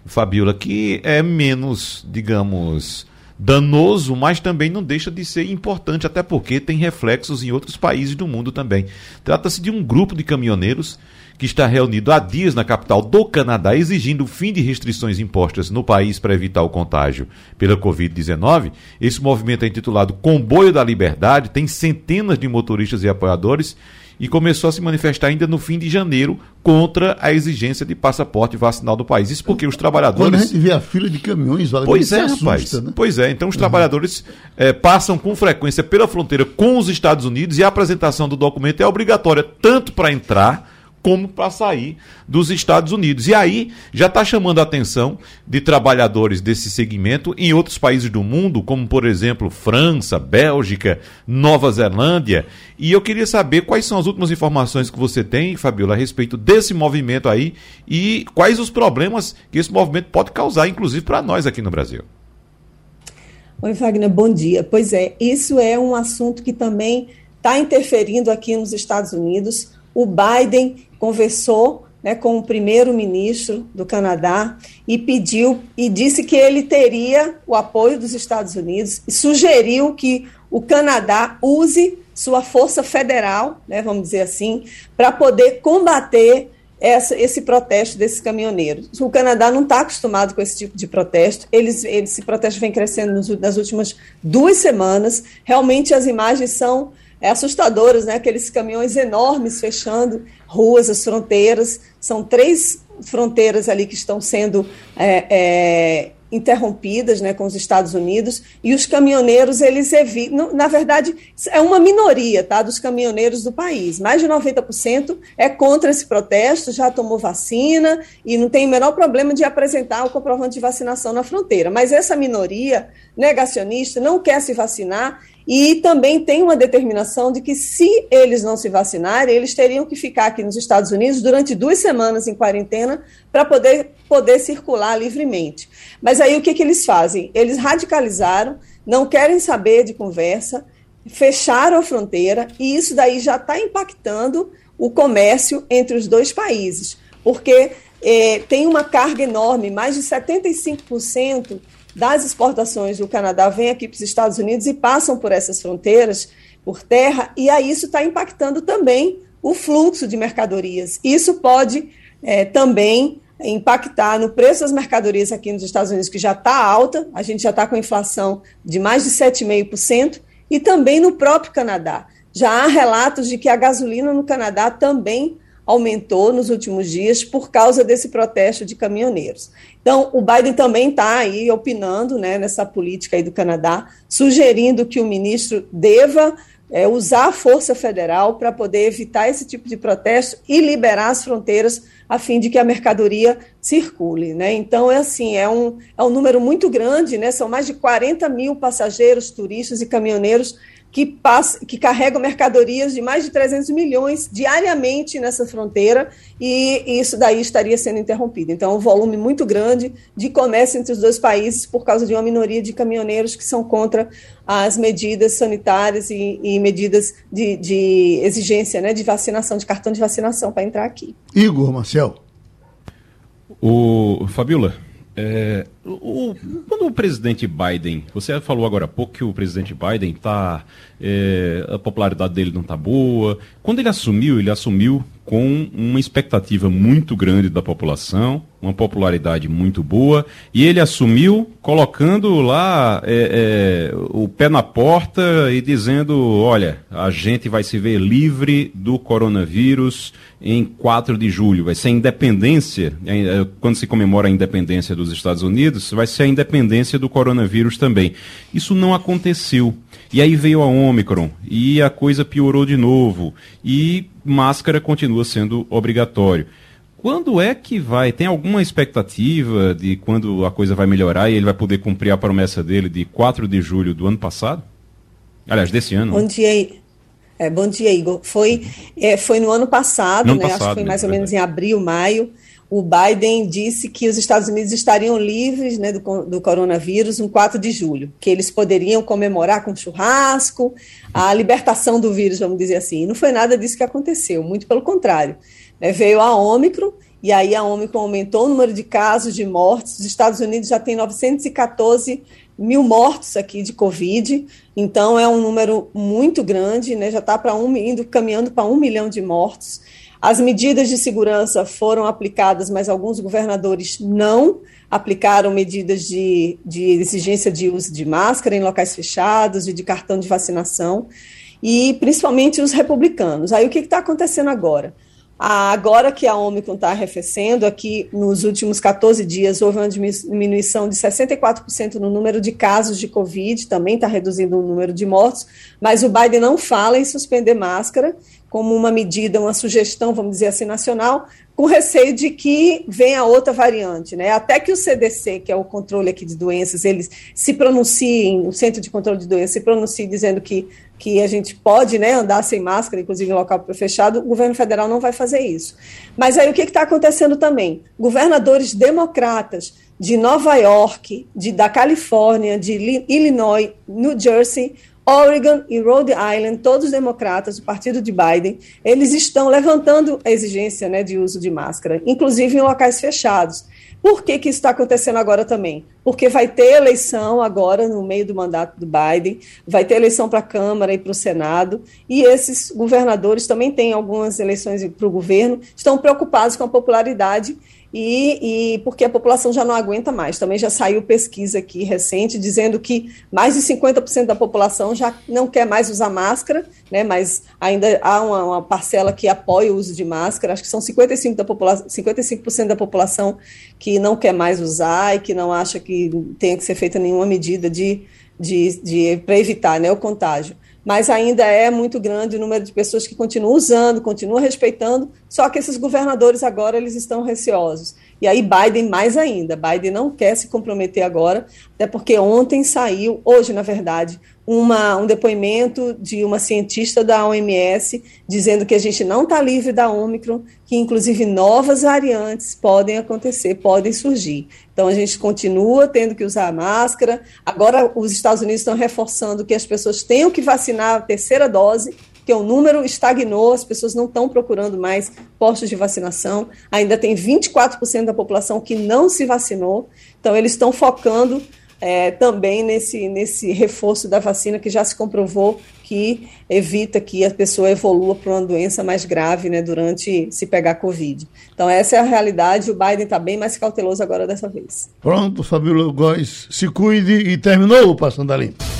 Fabiola, que é menos, digamos, danoso, mas também não deixa de ser importante, até porque tem reflexos em outros países do mundo também. Trata-se de um grupo de caminhoneiros que está reunido há dias na capital do Canadá, exigindo o fim de restrições impostas no país para evitar o contágio pela Covid-19. Esse movimento é intitulado Comboio da Liberdade, tem centenas de motoristas e apoiadores e começou a se manifestar ainda no fim de janeiro contra a exigência de passaporte vacinal do país. Isso porque os trabalhadores. Quando a gente vê a fila de caminhões, olha, Pois é, assusta, rapaz. Né? Pois é, então os uhum. trabalhadores é, passam com frequência pela fronteira com os Estados Unidos e a apresentação do documento é obrigatória tanto para entrar como para sair dos Estados Unidos. E aí já está chamando a atenção de trabalhadores desse segmento em outros países do mundo, como por exemplo França, Bélgica, Nova Zelândia. E eu queria saber quais são as últimas informações que você tem, Fabiola, a respeito desse movimento aí e quais os problemas que esse movimento pode causar, inclusive para nós aqui no Brasil. Oi, Wagner, bom dia. Pois é, isso é um assunto que também está interferindo aqui nos Estados Unidos. O Biden conversou né, com o primeiro-ministro do Canadá e pediu e disse que ele teria o apoio dos Estados Unidos e sugeriu que o Canadá use sua força federal, né, vamos dizer assim, para poder combater essa, esse protesto desses caminhoneiros. O Canadá não está acostumado com esse tipo de protesto. Eles, esse protesto vem crescendo nas últimas duas semanas. Realmente as imagens são é, assustadoras, né? Aqueles caminhões enormes fechando ruas, as fronteiras. São três fronteiras ali que estão sendo é, é, interrompidas né, com os Estados Unidos, e os caminhoneiros, eles evitam, na verdade, é uma minoria tá, dos caminhoneiros do país, mais de 90% é contra esse protesto, já tomou vacina e não tem o menor problema de apresentar o comprovante de vacinação na fronteira, mas essa minoria negacionista não quer se vacinar e também tem uma determinação de que, se eles não se vacinarem, eles teriam que ficar aqui nos Estados Unidos durante duas semanas em quarentena para poder, poder circular livremente. Mas aí o que, que eles fazem? Eles radicalizaram, não querem saber de conversa, fecharam a fronteira e isso daí já está impactando o comércio entre os dois países, porque eh, tem uma carga enorme, mais de 75% das exportações do Canadá vêm aqui para os Estados Unidos e passam por essas fronteiras, por terra, e aí isso está impactando também o fluxo de mercadorias. Isso pode é, também impactar no preço das mercadorias aqui nos Estados Unidos, que já está alta, a gente já está com inflação de mais de 7,5%, e também no próprio Canadá. Já há relatos de que a gasolina no Canadá também aumentou nos últimos dias por causa desse protesto de caminhoneiros. Então, o Biden também está aí opinando né, nessa política aí do Canadá, sugerindo que o ministro deva é usar a força federal para poder evitar esse tipo de protesto e liberar as fronteiras a fim de que a mercadoria circule. Né? Então, é assim, é um, é um número muito grande, né? são mais de 40 mil passageiros, turistas e caminhoneiros que, passa, que carregam mercadorias de mais de 300 milhões diariamente nessa fronteira, e, e isso daí estaria sendo interrompido. Então, um volume muito grande de comércio entre os dois países por causa de uma minoria de caminhoneiros que são contra as medidas sanitárias e, e medidas de, de, exigência né, de vacinação, de cartão de vacinação para entrar aqui. Igor Marcel. O Fabiola, é, o, quando o presidente Biden, você falou agora há pouco que o presidente Biden tá, é, a popularidade dele não está boa. Quando ele assumiu, ele assumiu com uma expectativa muito grande da população, uma popularidade muito boa, e ele assumiu colocando lá é, é, o pé na porta e dizendo: olha, a gente vai se ver livre do coronavírus em 4 de julho, vai ser a independência, é, é, quando se comemora a independência dos Estados Unidos, vai ser a independência do coronavírus também. Isso não aconteceu. E aí veio a Omicron e a coisa piorou de novo. E máscara continua sendo obrigatório. Quando é que vai? Tem alguma expectativa de quando a coisa vai melhorar e ele vai poder cumprir a promessa dele de 4 de julho do ano passado? Aliás, desse ano. Bom dia, é, bom dia Igor. Foi, é, foi no ano passado, no ano né? Passado, Acho que foi mais né? ou menos em abril, maio o Biden disse que os Estados Unidos estariam livres né, do, do, coronavírus no 4 de julho, que eles poderiam comemorar com churrasco a libertação do vírus, vamos dizer assim. E não foi nada disso que aconteceu, muito pelo contrário. Né, veio a Ômicron, e aí a Ômicron aumentou o número de casos, de mortes. Os Estados Unidos já tem 914 mil mortos aqui de Covid, então é um número muito grande, né, já está para um, indo caminhando para um milhão de mortos. As medidas de segurança foram aplicadas, mas alguns governadores não aplicaram medidas de, de exigência de uso de máscara em locais fechados e de cartão de vacinação, e principalmente os republicanos. Aí o que está acontecendo agora? Agora que a Omicron está arrefecendo, aqui nos últimos 14 dias houve uma diminuição de 64% no número de casos de Covid, também está reduzindo o número de mortos, mas o Biden não fala em suspender máscara como uma medida, uma sugestão, vamos dizer assim, nacional, com receio de que venha outra variante, né? Até que o CDC, que é o controle aqui de doenças, eles se pronunciem, o Centro de Controle de Doenças se pronuncie dizendo que, que a gente pode né, andar sem máscara, inclusive em local fechado, o governo federal não vai fazer isso. Mas aí o que está acontecendo também? Governadores democratas de Nova York, de, da Califórnia, de Illinois, New Jersey, Oregon e Rhode Island, todos democratas, o partido de Biden, eles estão levantando a exigência né, de uso de máscara, inclusive em locais fechados. Por que, que isso está acontecendo agora também? Porque vai ter eleição agora, no meio do mandato do Biden, vai ter eleição para a Câmara e para o Senado, e esses governadores também têm algumas eleições para o governo, estão preocupados com a popularidade e, e, porque a população já não aguenta mais. Também já saiu pesquisa aqui recente dizendo que mais de 50% da população já não quer mais usar máscara, né, mas ainda há uma, uma parcela que apoia o uso de máscara, acho que são 55%, da, popula 55 da população que não quer mais usar e que não acha que tenha que ser feita nenhuma medida de, de, de para evitar né, o contágio mas ainda é muito grande o número de pessoas que continuam usando, continuam respeitando, só que esses governadores agora eles estão receosos. E aí Biden mais ainda, Biden não quer se comprometer agora, até porque ontem saiu, hoje na verdade, uma, um depoimento de uma cientista da OMS dizendo que a gente não está livre da Omicron, que inclusive novas variantes podem acontecer, podem surgir. Então a gente continua tendo que usar máscara. Agora os Estados Unidos estão reforçando que as pessoas tenham que vacinar a terceira dose, que o número estagnou, as pessoas não estão procurando mais postos de vacinação. Ainda tem 24% da população que não se vacinou. Então eles estão focando é, também nesse, nesse reforço da vacina que já se comprovou que evita que a pessoa evolua para uma doença mais grave né, durante se pegar Covid. Então, essa é a realidade. O Biden está bem mais cauteloso agora dessa vez. Pronto, Fabíola Góes, se cuide e terminou o Passando a Limpo.